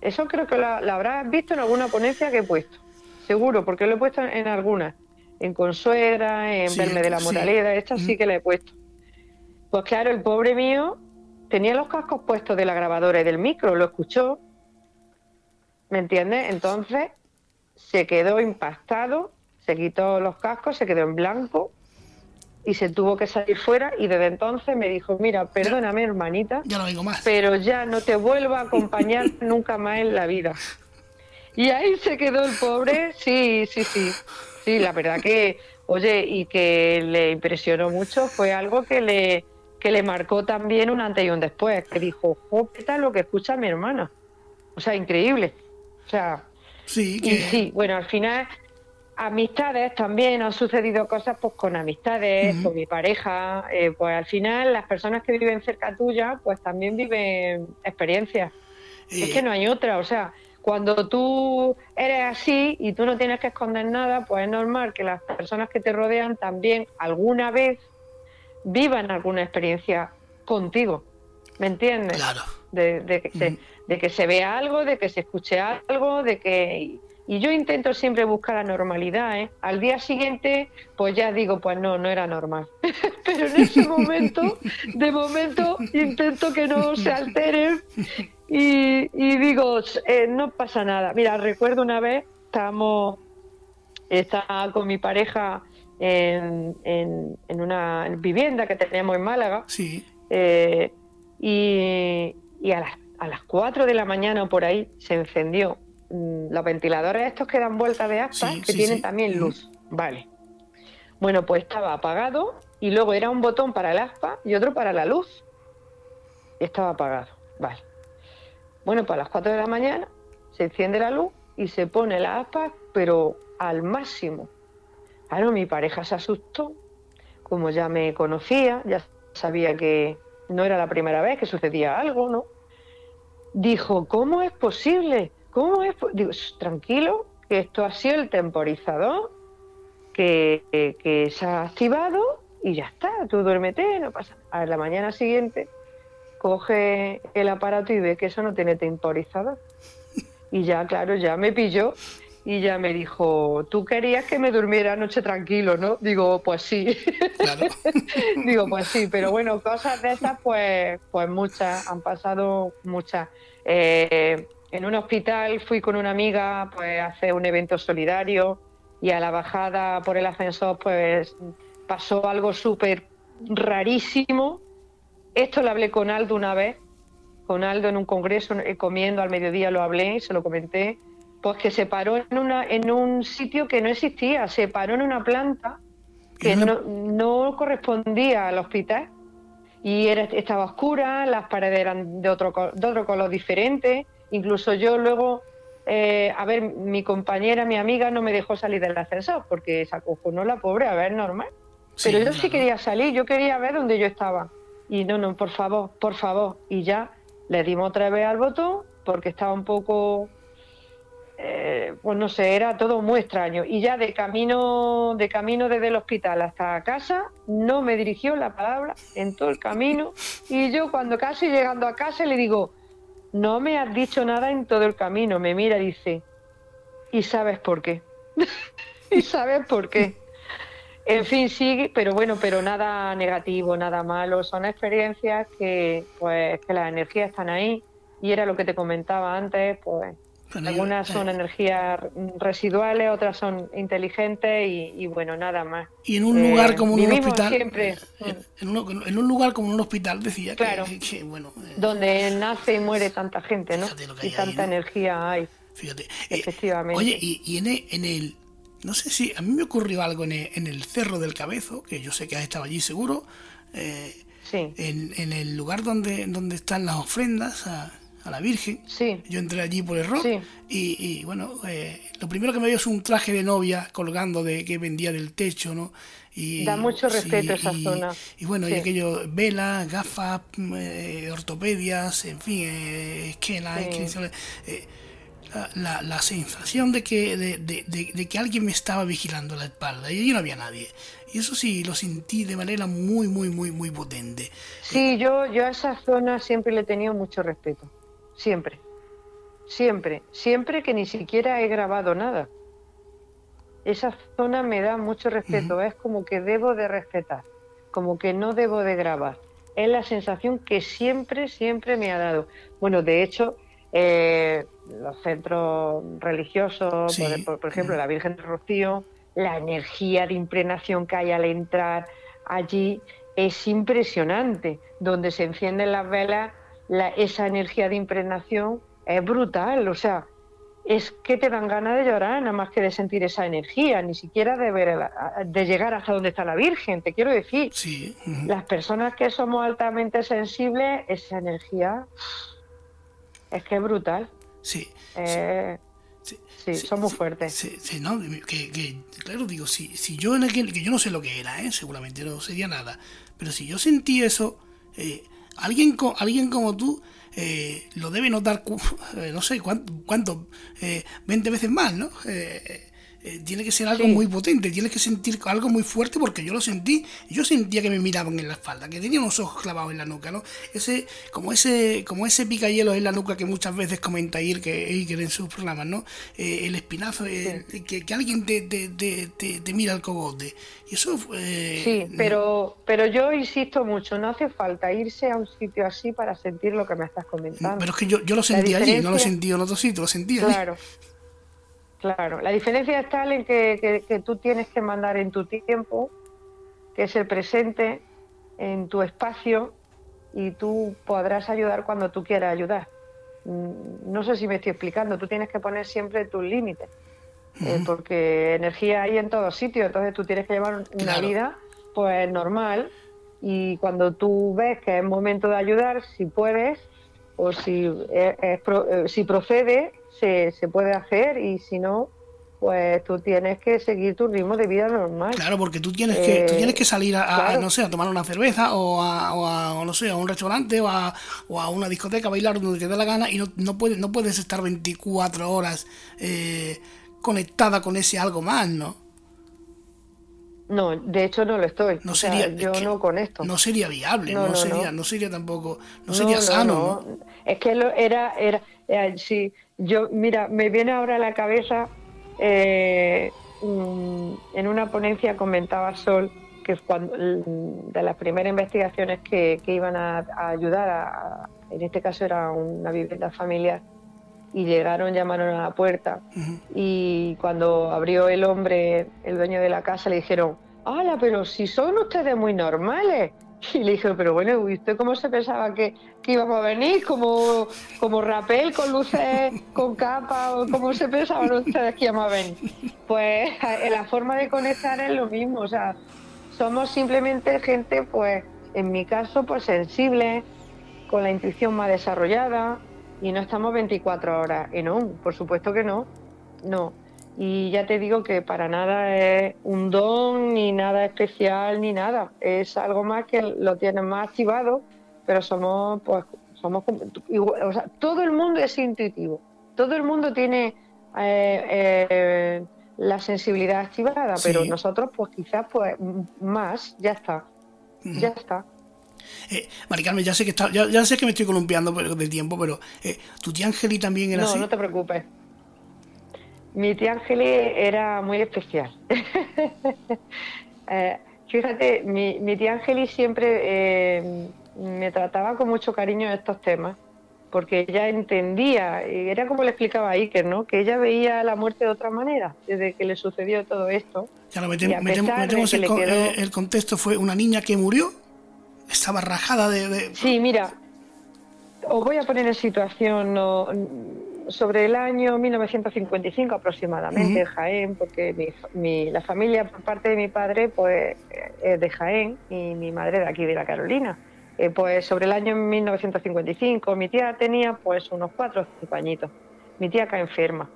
eso creo que la, habrás visto en alguna ponencia que he puesto, seguro, porque lo he puesto en, algunas, en Consuegra, en Verme de la Moraleda, esta sí que la he puesto. Pues claro, el pobre mío tenía los cascos puestos de la grabadora y del micro, lo escuchó, ¿me entiendes? Entonces se quedó impactado, se quitó los cascos, se quedó en blanco y se tuvo que salir fuera y desde entonces me dijo, mira, perdóname hermanita, ya no vengo más. pero ya no te vuelvo a acompañar nunca más en la vida. Y ahí se quedó el pobre, sí, sí, sí, sí, la verdad que, oye, y que le impresionó mucho, fue algo que le, que le marcó también un antes y un después, que dijo, ¿qué tal lo que escucha mi hermana? O sea, increíble. O sea, sí, que... y sí, bueno, al final amistades también han sucedido cosas pues con amistades, con mi pareja, eh, pues al final las personas que viven cerca tuya pues también viven experiencias. Es que no hay otra, o sea, cuando tú eres así y tú no tienes que esconder nada, pues es normal que las personas que te rodean también alguna vez vivan alguna experiencia contigo. ¿Me entiendes? Claro. De, que, se, de que se vea algo, de que se escuche algo, de que y yo intento siempre buscar la normalidad, ¿eh? Al día siguiente, pues ya digo, pues no, no era normal. Pero en ese momento, de momento, intento que no se alteren y, digo, eh, no pasa nada. Mira, recuerdo una vez, estábamos, estaba con mi pareja en, en, una vivienda que teníamos en Málaga. Sí. Eh, y, y a las, a las 4 de la mañana o por ahí se encendió los ventiladores estos que dan vuelta de aspas, que tienen también luz. Vale. Bueno, pues estaba apagado y luego era un botón para el aspa y otro para la luz. estaba apagado. Vale. Bueno, pues a las 4 de la mañana se enciende la luz y se pone la aspa, pero al máximo. Claro, mi pareja se asustó. Como ya me conocía, ya sabía que no era la primera vez que sucedía algo, ¿no? Dijo, ¿cómo es posible? ¿Cómo es? Digo, tranquilo, que esto ha sido el temporizador que, se ha activado y ya está, tú duérmete, no pasa. A la mañana siguiente coge el aparato y ve que eso no tiene temporizador. Y ya, claro, ya me pilló y ya me dijo, tú querías que me durmiera anoche tranquilo, ¿no? Digo, pues sí. Digo, pues sí, pero bueno, cosas de esas, pues, pues muchas, han pasado muchas. Eh, en un hospital fui con una amiga pues, a hacer un evento solidario y a la bajada por el ascensor pues pasó algo súper rarísimo. Esto lo hablé con Aldo una vez, con Aldo en un congreso, eh, comiendo al mediodía lo hablé, se lo comenté, pues que se paró en, una, en un sitio que no existía, se paró en una planta que no, no correspondía al hospital y era, estaba oscura, las paredes eran de otro, de otro color diferente Incluso yo luego, eh, a ver, mi compañera, mi amiga no me dejó salir del ascensor porque se acojonó la pobre, a ver, normal. Pero yo sí quería salir, yo quería ver dónde yo estaba. Y no, no, por favor, por favor. Y ya le dimos otra vez al botón porque estaba un poco, eh, pues no sé, era todo muy extraño. Y ya de camino, de camino desde el hospital hasta casa, no me dirigió la palabra en todo el camino. Y yo cuando casi llegando a casa le digo, no me has dicho nada en todo el camino. Me mira y dice, ¿y sabes por qué? ¿Y sabes por qué? En fin, sí, pero bueno, pero nada negativo, nada malo. Son experiencias que, pues, que las energías están ahí. Y era lo que te comentaba antes, pues algunas son eh, energías residuales, otras son inteligentes y, bueno, nada más. Y en un lugar eh, como un hospital. Siempre. En, un, lugar como un hospital, decía claro, que, bueno. Eh, donde nace y muere tanta gente, ¿no? Y tanta energía hay. Fíjate. Efectivamente. oye, y, en, el, No sé si. A mí me ocurrió algo en el, Cerro del Cabezo, que yo sé que has estado allí seguro. sí. En, el lugar donde, donde están las ofrendas. A, a la Virgen. Sí. Yo entré allí por error y, bueno, eh, lo primero que me vio es un traje de novia colgando de que vendía del techo, ¿no? Y, da mucho respeto a esa zona. Y bueno, y aquello, velas, gafas, eh, ortopedias, en fin, eh, esquelas, eh, la, la, sensación de que, de, de, que alguien me estaba vigilando la espalda y allí no había nadie. Y eso sí, lo sentí de manera muy, muy, muy, muy potente. Sí, yo, yo a esa zona siempre le he tenido mucho respeto siempre, siempre, siempre que ni siquiera he grabado nada. Esa zona me da mucho respeto, es como que debo de respetar, como que no debo de grabar. Es la sensación que siempre, siempre me ha dado. Bueno, de hecho, eh, los centros religiosos, por, ejemplo, la Virgen de Rocío, la energía de impregnación que hay al entrar allí es impresionante. Donde se encienden las velas, esa energía de impregnación es brutal, o sea, es que te dan ganas de llorar nada más que de sentir esa energía, ni siquiera de ver de llegar hasta donde está la Virgen, te quiero decir. Sí. Las personas que somos altamente sensibles, esa energía es que es brutal. Sí. Eh, sí, somos fuertes. Sí, no, que, claro, digo, si, si yo en aquel, que yo no sé lo que era, ¿eh? seguramente no sería nada, pero si yo sentí eso, eh, Alguien, alguien como tú eh, lo debe notar, eh, no sé cuánto, cuánto eh, 20 veces más, ¿no? eh, tiene que ser algo muy potente, tienes que sentir algo muy fuerte porque yo lo sentí, yo sentía que me miraban en la espalda, que tenía unos ojos clavados en la nuca, ¿no? Ese, como ese, como ese picayelo en la nuca que muchas veces comenta que Iker en sus programas, ¿no? Eh, el espinazo, que, alguien te, te, te, te, mira el cogote. Y eso Sí, pero, pero yo insisto mucho, no hace falta irse a un sitio así para sentir lo que me estás comentando. Pero es que yo, yo lo sentí allí, no lo sentí en otro sitio, lo sentí allí. Claro. Claro, la diferencia es tal en que, que, tú tienes que mandar en tu tiempo, que es el presente, en tu espacio, y tú podrás ayudar cuando tú quieras ayudar. Mm, no sé si me estoy explicando, tú tienes que poner siempre tus límites, eh, porque energía hay en todos sitios, entonces tú tienes que llevar una vida pues normal y cuando tú ves que es momento de ayudar, si puedes o si, eh, si procede, se, se puede hacer y si no, pues tú tienes que seguir tu ritmo de vida normal. Claro, porque tú tienes que, tú tienes que salir a, no sé, a tomar una cerveza o a, o a no sé, a un restaurante o a, o a una discoteca a bailar donde te dé la gana y no, no, puedes, no puedes estar 24 horas eh, conectada con ese algo más, ¿no? No, de hecho no lo estoy. No sería, yo no con esto. No sería viable, no, sería, no. sería tampoco, no sería sano. Es que lo, era, era, eh, sí, yo, mira, me viene ahora a la cabeza, eh, mm, en una ponencia comentaba Sol que cuando, de las primeras investigaciones que, iban a, ayudar, a, en este caso era una vivienda familiar, y llegaron, llamaron a la puerta y cuando abrió el hombre, el dueño de la casa, le dijeron, ¡Hala, pero si son ustedes muy normales! Y le dije, pero bueno, ¿y usted cómo se pensaba que, íbamos a venir? ¿Como, como rapel con luces, con capa? ¿O cómo se pensaban ustedes que íbamos a venir? Pues la forma de conectar es lo mismo, o sea, somos simplemente gente, pues, en mi caso, pues sensible, con la intuición más desarrollada, y no estamos 24 horas en un, por supuesto que no, no. Y ya te digo que para nada es un don, ni nada especial, ni nada. Es algo más que lo tienes más activado, pero somos, pues, somos, o sea, todo el mundo es intuitivo. Todo el mundo tiene eh, eh, la sensibilidad activada, pero nosotros, pues quizás, pues, más, ya está. Ya está. Eh, Maricarmen, ya sé que está, ya, sé que me estoy columpiando del tiempo, pero eh, tu tía Angeli también era así. No, no te preocupes. Mi tía Angeli era muy especial. Eh, fíjate, mi, mi, tía Angeli siempre eh, me trataba con mucho cariño estos temas, porque ella entendía, y era como le explicaba a Iker, ¿no? que ella veía la muerte de otra manera, desde que le sucedió todo esto. Ya lo metemos, el, el contexto, fue una niña que murió estaba rajada de, Sí, mira, os voy a poner en situación sobre el año 1955 aproximadamente, Jaén, porque mi, la familia por parte de mi padre pues es de Jaén y mi madre de aquí de la Carolina. Eh, pues sobre el año 1955 mi tía tenía pues unos cuatro o cinco añitos. Mi tía cae enferma.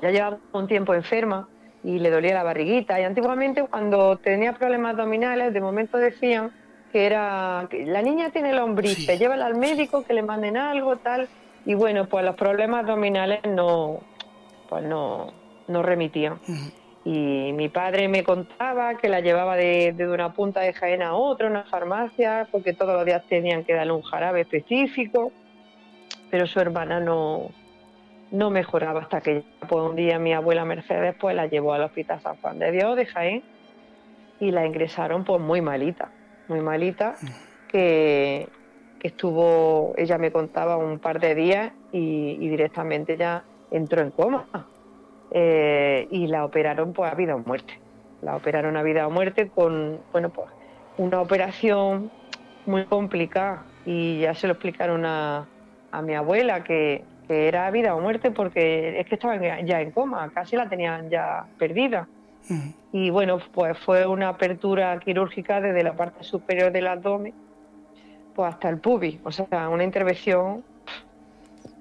Ya llevaba un tiempo enferma y le dolía la barriguita. Y antiguamente cuando tenía problemas abdominales, de momento decían que era, la niña tiene lombriz, sí. llévala al médico, que le manden algo, tal, y bueno, pues los problemas abdominales no, pues no, no remitían. Y mi padre me contaba que la llevaba de, de, una punta de Jaén a otra, una farmacia, porque todos los días tenían que darle un jarabe específico, pero su hermana no, no mejoraba hasta que pues, un día mi abuela Mercedes pues la llevó al Hospital San Juan de Dios de Jaén y la ingresaron pues muy malita muy malita, que, estuvo, ella me contaba un par de días y, directamente ya entró en coma. Eh, y la operaron pues a vida o muerte. La operaron a vida o muerte con, bueno, pues una operación muy complicada y ya se lo explicaron a, a mi abuela que, que, era vida o muerte porque es que estaba ya en coma, casi la tenían ya perdida. Y bueno, pues fue una apertura quirúrgica desde la parte superior del abdomen pues hasta el pubis. O sea, una intervención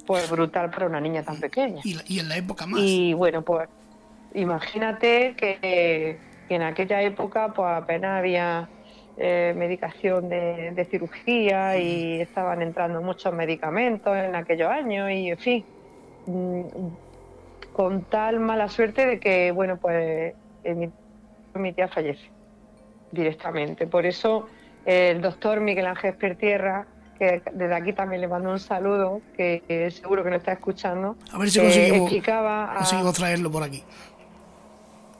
pues brutal para una niña tan pequeña. Y, en la época más. Y bueno, pues imagínate que, en aquella época pues apenas había eh, medicación de, cirugía y estaban entrando muchos medicamentos en aquellos años y en fin. Mm, con tal mala suerte de que, bueno, pues mi, mi tía fallece directamente. Por eso el doctor Miguel Ángel Pertierra, que desde aquí también le mando un saludo, que, seguro que nos está escuchando. A ver si conseguimos, explicaba traerlo por aquí.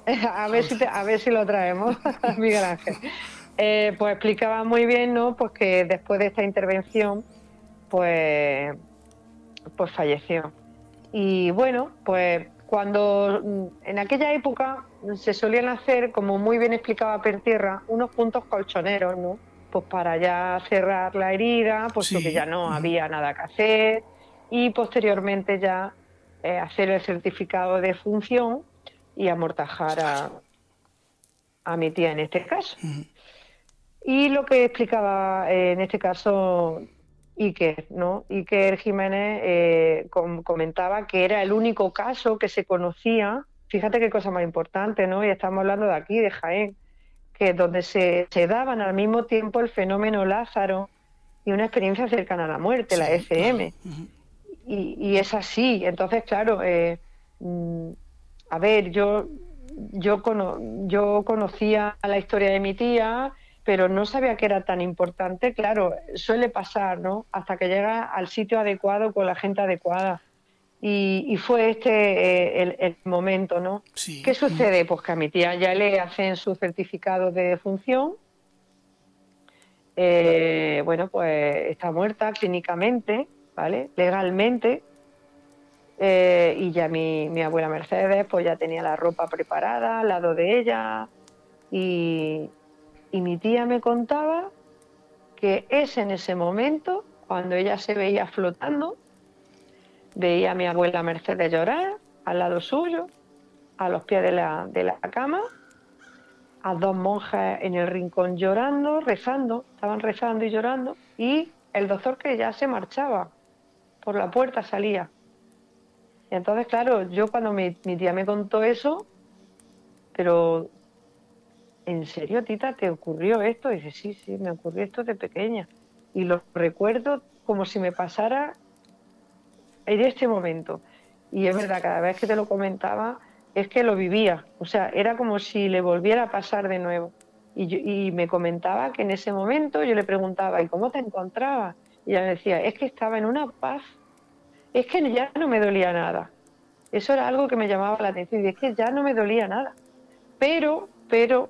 a, ver si a ver si lo traemos, Miguel Ángel. Eh, pues explicaba muy bien, ¿no? Pues que después de esta intervención, pues, pues falleció. Y bueno, pues cuando en aquella época se solían hacer, como muy bien explicaba Pertierra, unos puntos colchoneros, ¿no? Pues para ya cerrar la herida, puesto que ya no había nada que hacer, y posteriormente ya eh, hacer el certificado de función y amortajar a, a mi tía en este caso. Y lo que explicaba eh, en este caso Iker, ¿no? Iker Jiménez eh, comentaba que era el único caso que se conocía, fíjate qué cosa más importante, ¿no? Y estamos hablando de aquí, de Jaén, que donde se, se daban al mismo tiempo el fenómeno Lázaro y una experiencia cercana a la muerte, la FM. y, y, es así. Entonces, claro, eh, mm, a ver, yo, yo, yo conocía la historia de mi tía, pero no sabía que era tan importante. Claro, suele pasar, ¿no? Hasta que llega al sitio adecuado con la gente adecuada. Y, fue este eh, el, momento, ¿no? ¿Qué sucede? Pues que a mi tía ya le hacen su certificado de función. Eh, bueno, pues está muerta clínicamente, ¿vale? Legalmente. Eh, y ya mi, mi abuela Mercedes, pues ya tenía la ropa preparada al lado de ella. Y, y mi tía me contaba que es en ese momento, cuando ella se veía flotando, veía a mi abuela Mercedes llorar al lado suyo, a los pies de la, de la cama, a dos monjas en el rincón llorando, rezando, estaban rezando y llorando, y el doctor que ya se marchaba, por la puerta salía. Y entonces, claro, yo cuando mi, mi tía me contó eso, pero ¿en serio, tita, te ocurrió esto? Y dice, sí, sí, me ocurrió esto de pequeña. Y lo recuerdo como si me pasara en este momento. Y es verdad, cada vez que te lo comentaba, es que lo vivía. O sea, era como si le volviera a pasar de nuevo. Y, me comentaba que en ese momento yo le preguntaba, ¿y cómo te encontrabas? Y ella me decía, es que estaba en una paz. Es que ya no me dolía nada. Eso era algo que me llamaba la atención. Y es que ya no me dolía nada. Pero, pero,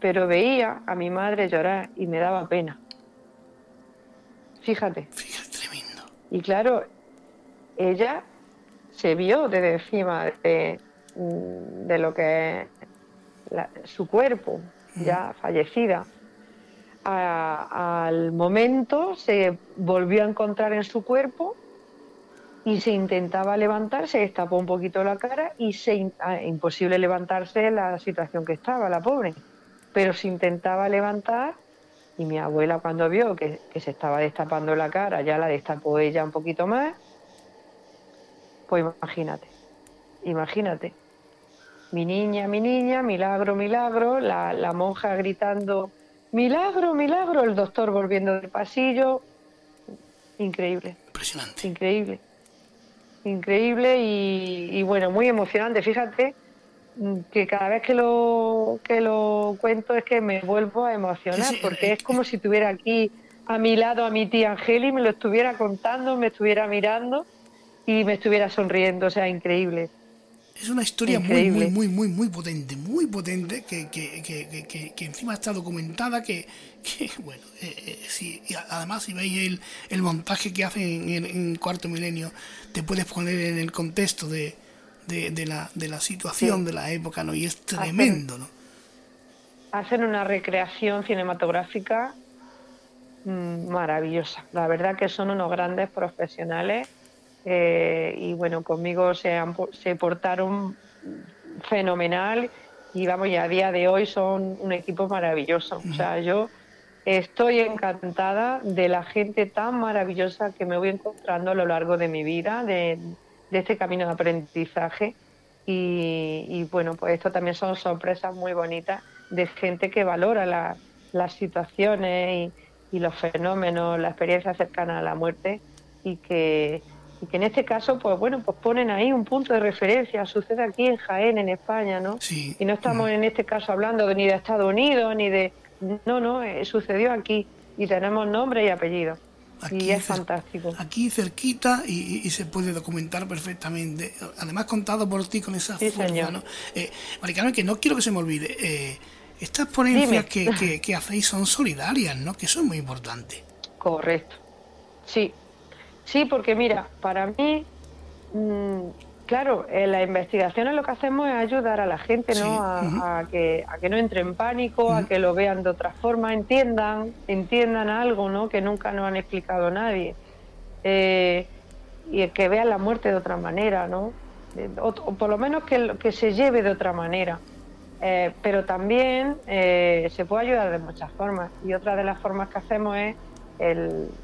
pero veía a mi madre llorar y me daba pena. Fíjate. Fíjate, tremendo. Y claro, ella se vio desde encima de, mm, lo que es su cuerpo, ya fallecida. al momento se volvió a encontrar en su cuerpo y se intentaba levantar, se destapó un poquito la cara y se ah, imposible levantarse en la situación que estaba, la pobre pero se intentaba levantar y mi abuela cuando vio que, se estaba destapando la cara, ya la destapó ella un poquito más, pues imagínate, imagínate. Mi niña, mi niña, milagro, milagro, la, la monja gritando, milagro, milagro, el doctor volviendo del pasillo, increíble. Impresionante. Increíble. Increíble y, y bueno, muy emocionante. Fíjate que cada vez que lo, que lo cuento es que me vuelvo a emocionar, porque es como si tuviera aquí a mi lado a mi tía Angeli, me lo estuviera contando, me estuviera mirando y me estuviera sonriendo, o sea, increíble. Es una historia muy, muy, muy, muy, muy potente, muy potente, que, que, que, que encima está documentada, que, bueno, eh, eh además si veis el, el montaje que hacen en, en Cuarto Milenio, te puedes poner en el contexto de, de, la, de la situación de la época, ¿no? Y es tremendo, ¿no? Hacen una recreación cinematográfica mm, maravillosa. La verdad que son unos grandes profesionales eh, y bueno, conmigo se, se portaron fenomenal y vamos, y a día de hoy son un equipo maravilloso. O sea, yo estoy encantada de la gente tan maravillosa que me voy encontrando a lo largo de mi vida, de, de este camino de aprendizaje. Y, bueno, pues esto también son sorpresas muy bonitas de gente que valora las situaciones y, los fenómenos, la experiencia cercana a la muerte y que, y que en este caso, pues bueno, pues ponen ahí un punto de referencia, sucede aquí en Jaén, en España, ¿no? Y no estamos en este caso hablando ni de Estados Unidos, ni de... No, no, eh, sucedió aquí y tenemos nombre y apellido. y es fantástico. Aquí cerquita y, se puede documentar perfectamente. Además contado por ti con esa sí, fuerza, ¿no? Eh, que no quiero que se me olvide. Eh, estas ponencias que, que, que, hacéis son solidarias, ¿no? Que eso es muy importante. Correcto. Sí, Sí, porque mira, para mí, mm, claro, en las investigaciones lo que hacemos es ayudar a la gente, ¿no? A, que, a que no entre en pánico, a que lo vean de otra forma, entiendan, entiendan algo, ¿no? Que nunca nos han explicado nadie. Eh, y que vean la muerte de otra manera, ¿no? O, por lo menos que, que se lleve de otra manera. Eh, pero también eh, se puede ayudar de muchas formas. Y otra de las formas que hacemos es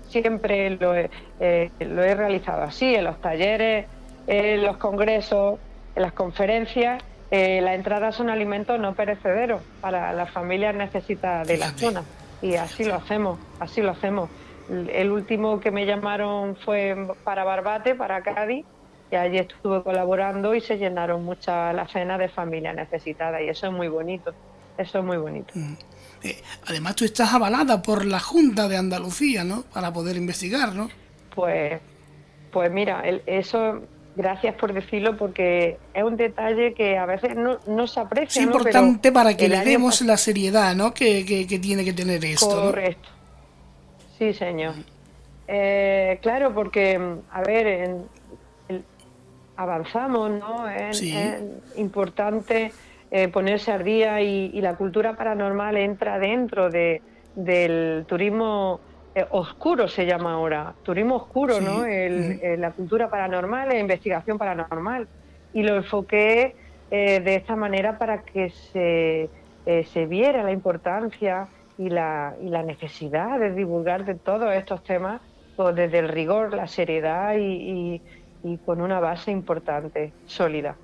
siempre lo he, eh, lo he realizado así, en los talleres, en los congresos, en las conferencias. Eh, la entrada son alimentos no perecederos para las familias necesitadas de la zona y así lo hacemos, así lo hacemos. El último que me llamaron fue para Barbate, para Cádiz, y allí estuve colaborando y se llenaron muchas las cenas de familias necesitadas y eso es muy bonito, eso es muy bonito. Mm. Eh, además, tú estás avalada por la Junta de Andalucía, ¿no? Para poder investigar, ¿no? Pues, pues mira, eso, gracias por decirlo, porque es un detalle que a veces no, se aprecia. Es importante para que le demos la seriedad, ¿no? Que, tiene que tener esto. Correcto. Sí, señor. Eh, claro, porque, a ver, avanzamos, ¿no? es importante eh, ponerse al día y, la cultura paranormal entra dentro de, del turismo eh, oscuro, se llama ahora, turismo oscuro, ¿no? El, la cultura paranormal, la investigación paranormal. Y lo enfoqué eh, de esta manera para que se, se viera la importancia y la, y la necesidad de divulgar de todos estos temas pues, desde el rigor, la seriedad y, y con una base importante, sólida.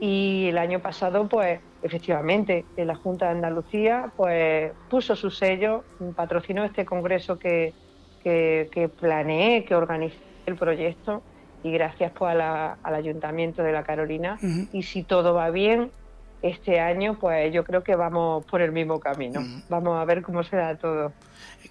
Y el año pasado, pues, efectivamente, la Junta de Andalucía, pues, puso su sello, patrocinó este congreso que, que, planeé, que organicé el proyecto, y gracias pues, al Ayuntamiento de la Carolina. Y si todo va bien, este año, pues yo creo que vamos por el mismo camino. Vamos a ver cómo se da todo.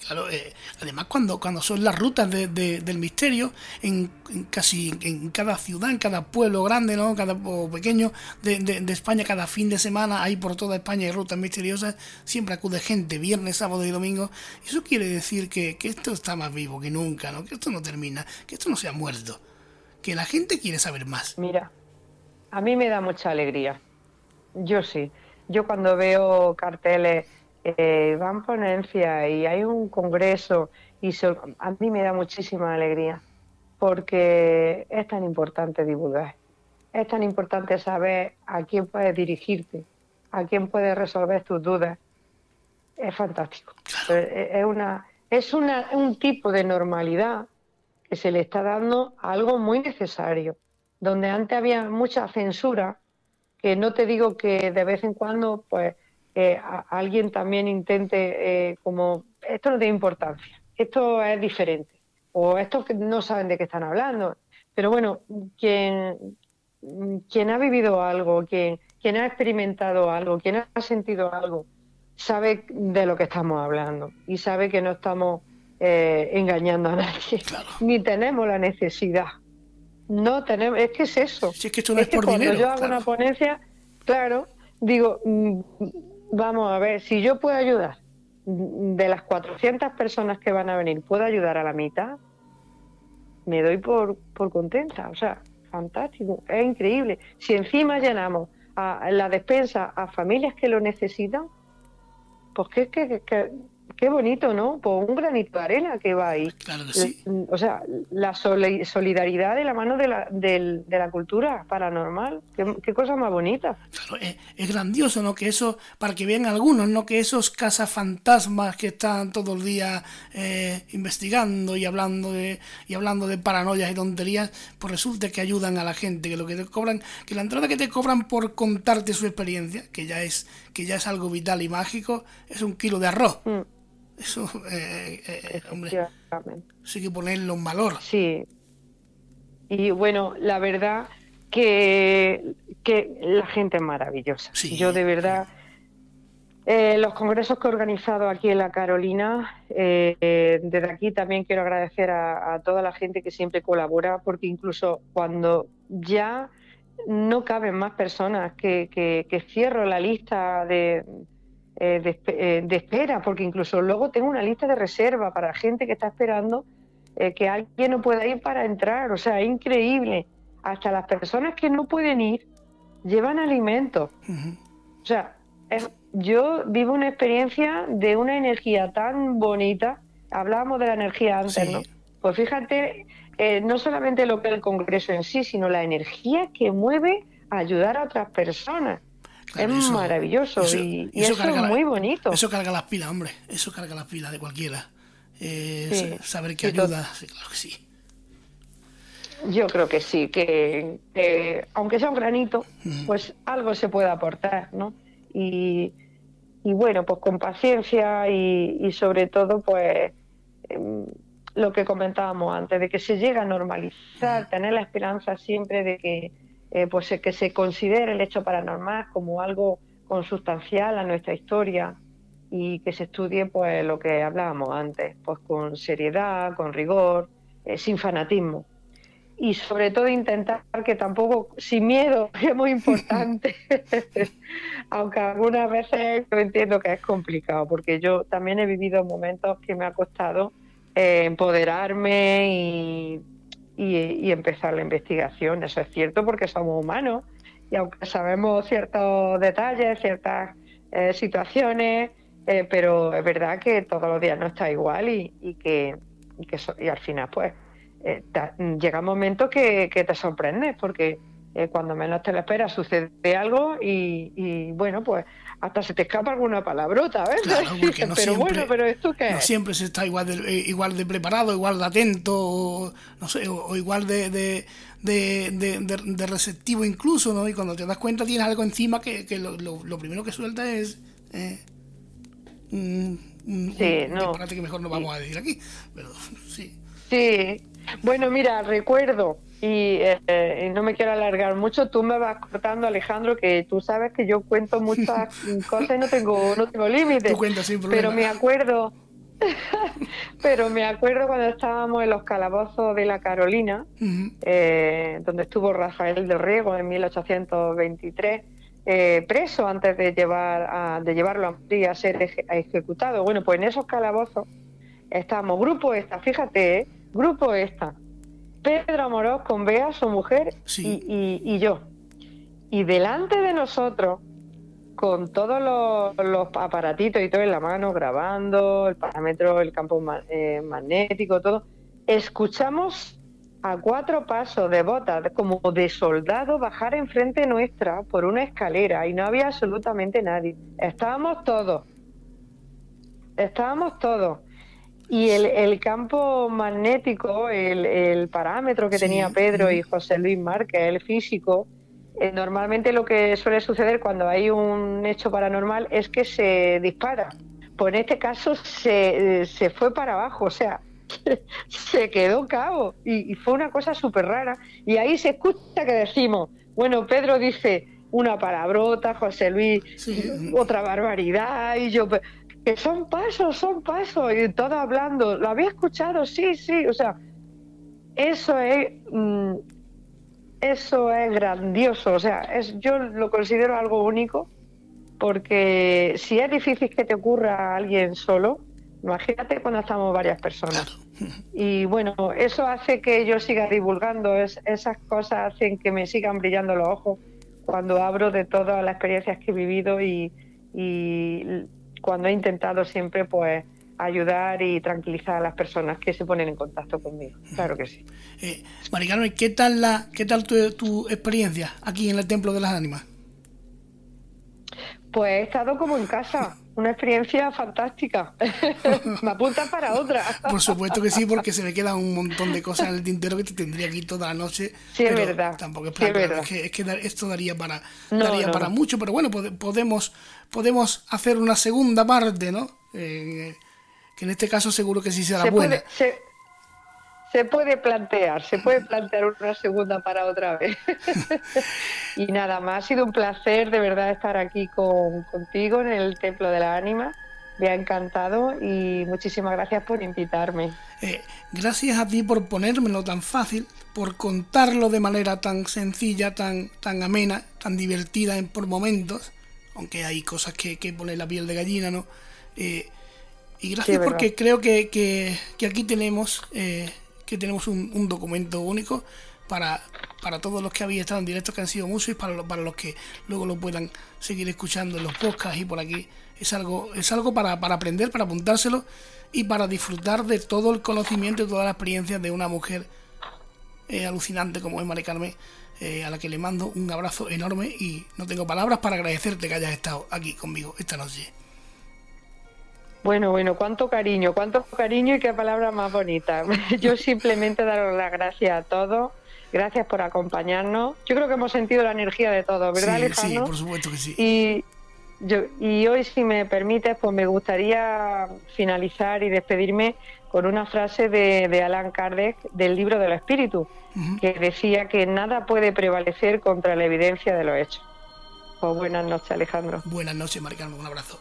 Claro, eh, además cuando, cuando son las rutas del misterio, en, casi en cada ciudad, en cada pueblo grande, ¿no? cada o pequeño de, España, cada fin de semana hay por toda España hay rutas misteriosas, siempre acude gente, viernes, sábado y domingo. Eso quiere decir que, que esto está más vivo que nunca, ¿no? que esto no termina, que esto no se ha muerto, que la gente quiere saber más. Mira, a mí me da mucha alegría yo sí. Yo cuando veo carteles, eh, van ponencias y hay un congreso, y a mí me da muchísima alegría, porque es tan importante divulgar. Es tan importante saber a quién puedes dirigirte, a quién puedes resolver tus dudas. Es fantástico. Es, una, es una, un tipo de normalidad que se le está dando a algo muy necesario. Donde antes había mucha censura, que no te digo que de vez en cuando pues eh, alguien también intente eh, como esto no tiene importancia, esto es diferente o estos que no saben de qué están hablando. Pero bueno, quien, quien ha vivido algo, quien, quien ha experimentado algo, quien ha sentido algo, sabe de lo que estamos hablando y sabe que no estamos eh, engañando a nadie, ni tenemos la necesidad no tenemos, es que es eso. Si es que esto no es, por cuando yo hago una ponencia, claro, digo, mm, vamos a ver, si yo puedo ayudar, de las 400 personas que van a venir, puedo ayudar a la mitad, me doy por, por contenta. O sea, fantástico, es increíble. Si encima llenamos a la despensa a familias que lo necesitan, pues que, que, que, qué bonito, ¿no? Pues un granito de arena que va ahí. Claro que sí. O sea, la solidaridad de la mano de la, de, la cultura paranormal. Qué, cosa más bonita. Claro, es, grandioso, ¿no? Que eso, para que vean algunos, ¿no? Que esos cazafantasmas que están todo el día eh, investigando y hablando de y hablando de paranoias y tonterías, pues resulta que ayudan a la gente, que lo que te cobran, que la entrada que te cobran por contarte su experiencia, que ya es, que ya es algo vital y mágico, es un kilo de arroz. Mm. Eso, eh, eh, hombre, sí que ponerlo en valor. Sí, Y bueno, la verdad que, que la gente es maravillosa. Yo de verdad, eh, los congresos que he organizado aquí en la Carolina, eh, desde aquí también quiero agradecer a, toda la gente que siempre colabora, porque incluso cuando ya no caben más personas, que, que, cierro la lista de, eh, de, espera, porque incluso luego tengo una lista de reserva para gente que está esperando que alguien no pueda ir para entrar. O sea, es increíble hasta las personas que no pueden ir llevan alimentos. O sea, yo vivo una experiencia de una energía tan bonita. Hablábamos de la energía antes, ¿no? Pues fíjate, eh, no solamente lo que es el Congreso en sí, sino la energía que mueve a ayudar a otras personas. Es maravilloso y, eso, es muy bonito. Eso carga las pilas, hombre. Eso carga las pilas de cualquiera. Eh, saber que ayuda, sí, claro que sí. Yo creo que sí, que, aunque sea un granito, pues algo se puede aportar, ¿no? Y, bueno, pues con paciencia y, sobre todo, pues em, lo que comentábamos antes, de que se llega a normalizar, tener la esperanza siempre de que, eh, pues, que se considere el hecho paranormal como algo consustancial a nuestra historia y que se estudie pues lo que hablábamos antes, pues con seriedad, con rigor, eh, sin fanatismo. Y sobre todo intentar que tampoco, sin miedo, que es muy importante, aunque algunas veces yo entiendo que es complicado, porque yo también he vivido momentos que me ha costado eh, empoderarme y, y, empezar la investigación, eso es cierto porque somos humanos. Y aunque sabemos ciertos detalles, ciertas eh, situaciones, eh, pero es verdad que todos los días no está igual y, y que, y que y al final pues eh, llega un momento que, te sorprende porque eh, cuando menos te lo esperas sucede algo y, bueno, pues hasta se te escapa alguna palabrota, ¿ves? pero bueno, pero esto que no siempre se está igual de, eh, igual de preparado, igual de atento, o, no sé, o, igual de, de, de, receptivo incluso, ¿no? Y cuando te das cuenta tienes algo encima que, que lo, lo, primero que suelta es... Eh, sí, no. que mejor no vamos a decir aquí, pero sí. Sí, bueno, mira, recuerdo, eh, y, no me quiero alargar mucho, tú me vas cortando, Alejandro, que tú sabes que yo cuento muchas cosas y no tengo, no tengo límites. Pero me acuerdo, pero me acuerdo cuando estábamos en los calabozos de la Carolina, eh, donde estuvo Rafael de Riego en 1823. Eh, preso antes de llevar a, de llevarlo a, a ser ejecutado. Bueno, pues en esos calabozos estamos, grupo esta, fíjate, ¿eh? Grupo esta. Pedro Amorós con Bea, su mujer, y, yo. Y delante de nosotros, con todos los, aparatitos y todo en la mano, grabando, el parámetro, el campo eh, magnético, todo, escuchamos a cuatro pasos de botas, como de soldado, bajar enfrente nuestra por una escalera y no había absolutamente nadie. Estábamos todos. Estábamos todos. Y el, campo magnético, el, parámetro que tenía Pedro y José Luis Márquez, el físico, eh, normalmente lo que suele suceder cuando hay un hecho paranormal es que se dispara. Pues en este caso se, se fue para abajo, o sea, se quedó cabo y, fue una cosa súper rara. Y ahí se escucha que decimos, bueno, Pedro dice una palabrota, José Luis otra barbaridad y yo, que son pasos, son pasos, y todo hablando, ¿lo había escuchado? Sí, sí, o sea, eso es, mm, eso es grandioso, o sea, es, yo lo considero algo único, porque si es difícil que te ocurra a alguien solo, imagínate cuando estamos varias personas. Y bueno, eso hace que yo siga divulgando, es, esas cosas hacen que me sigan brillando los ojos cuando hablo de todas las experiencias que he vivido y, y cuando he intentado siempre pues ayudar y tranquilizar a las personas que se ponen en contacto conmigo. Claro que sí. Eh, ¿qué tal, la, qué tal tu, tu, experiencia aquí en el Templo de las Ánimas? Pues he estado como en casa, una experiencia fantástica. me apuntas para otra. Por supuesto que sí, porque se me quedan un montón de cosas en el tintero que te tendría aquí toda la noche. Sí, es verdad. Tampoco es, para, es, que, esto daría para, daría para mucho, pero bueno, podemos, podemos hacer una segunda parte, ¿no? Eh, que en este caso seguro que sí será buena. se puede plantear, se puede plantear una segunda para otra vez. y nada más, ha sido un placer de verdad estar aquí con, contigo en el Templo de la Ánima. Me ha encantado y muchísimas gracias por invitarme. Eh, gracias a ti por ponérmelo tan fácil, por contarlo de manera tan sencilla, tan, tan amena, tan divertida en, por momentos, aunque hay cosas que, que la piel de gallina, ¿no? Eh, y gracias porque creo que, que, aquí tenemos eh, que tenemos un, documento único para, para todos los que habéis estado en directo, que han sido muchos, y para, para los que luego lo puedan seguir escuchando en los podcasts y por aquí. Es algo, es algo para, para aprender, para apuntárselo y para disfrutar de todo el conocimiento y toda la experiencia de una mujer eh, alucinante como es Mari Carmen, eh, a la que le mando un abrazo enorme y no tengo palabras para agradecerte que hayas estado aquí conmigo esta noche. Bueno, bueno, cuánto cariño, cuánto cariño y qué palabra más bonita. Yo simplemente daros las gracias a todos. Gracias por acompañarnos. Yo creo que hemos sentido la energía de todos, ¿verdad, sí, Alejandro? Sí, por supuesto que sí. Y, yo, y hoy, si me permites, pues me gustaría finalizar y despedirme con una frase de, de Alan Kardec del libro del espíritu, que decía que nada puede prevalecer contra la evidencia de los hechos. Pues buenas noches, Alejandro. Buenas noches, Maricarmen. Un abrazo.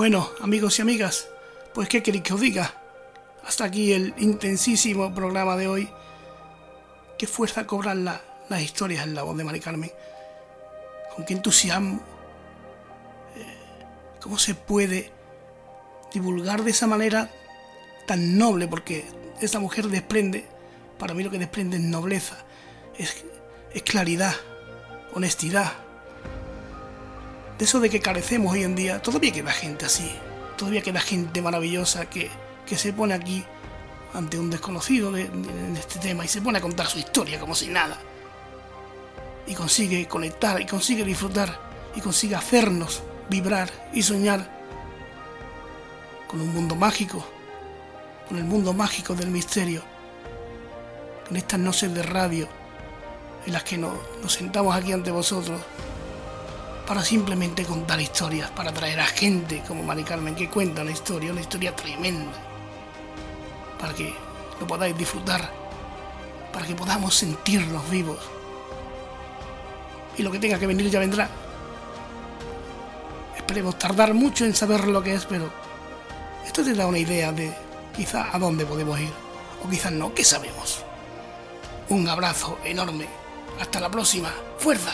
Bueno, amigos y amigas, pues qué queréis que os diga. Hasta aquí el intensísimo programa de hoy. Qué fuerza cobran las historias en la voz de Mari Carmen. Con qué entusiasmo. Eh, cómo se puede divulgar de esa manera tan noble, porque esa mujer desprende, para mí lo que desprende es nobleza, es claridad, honestidad, de eso de que carecemos hoy en día, todavía queda gente así, todavía queda gente maravillosa que, se pone aquí ante un desconocido de, este tema y se pone a contar su historia como si nada. Y consigue conectar, y consigue disfrutar, y consigue hacernos vibrar y soñar con un mundo mágico, con el mundo mágico del misterio, con estas noches de radio en las que nos sentamos aquí ante vosotros para simplemente contar historias, para traer a gente como Mari Carmen que cuenta una historia, una historia tremenda, para que lo podáis disfrutar, para que podamos sentirnos vivos. Y lo que tenga que venir ya vendrá. Esperemos tardar mucho en saber lo que es, pero esto te da una idea de quizá a dónde podemos ir, o quizás no, que sabemos. Un abrazo enorme. Hasta la próxima. ¡Fuerza!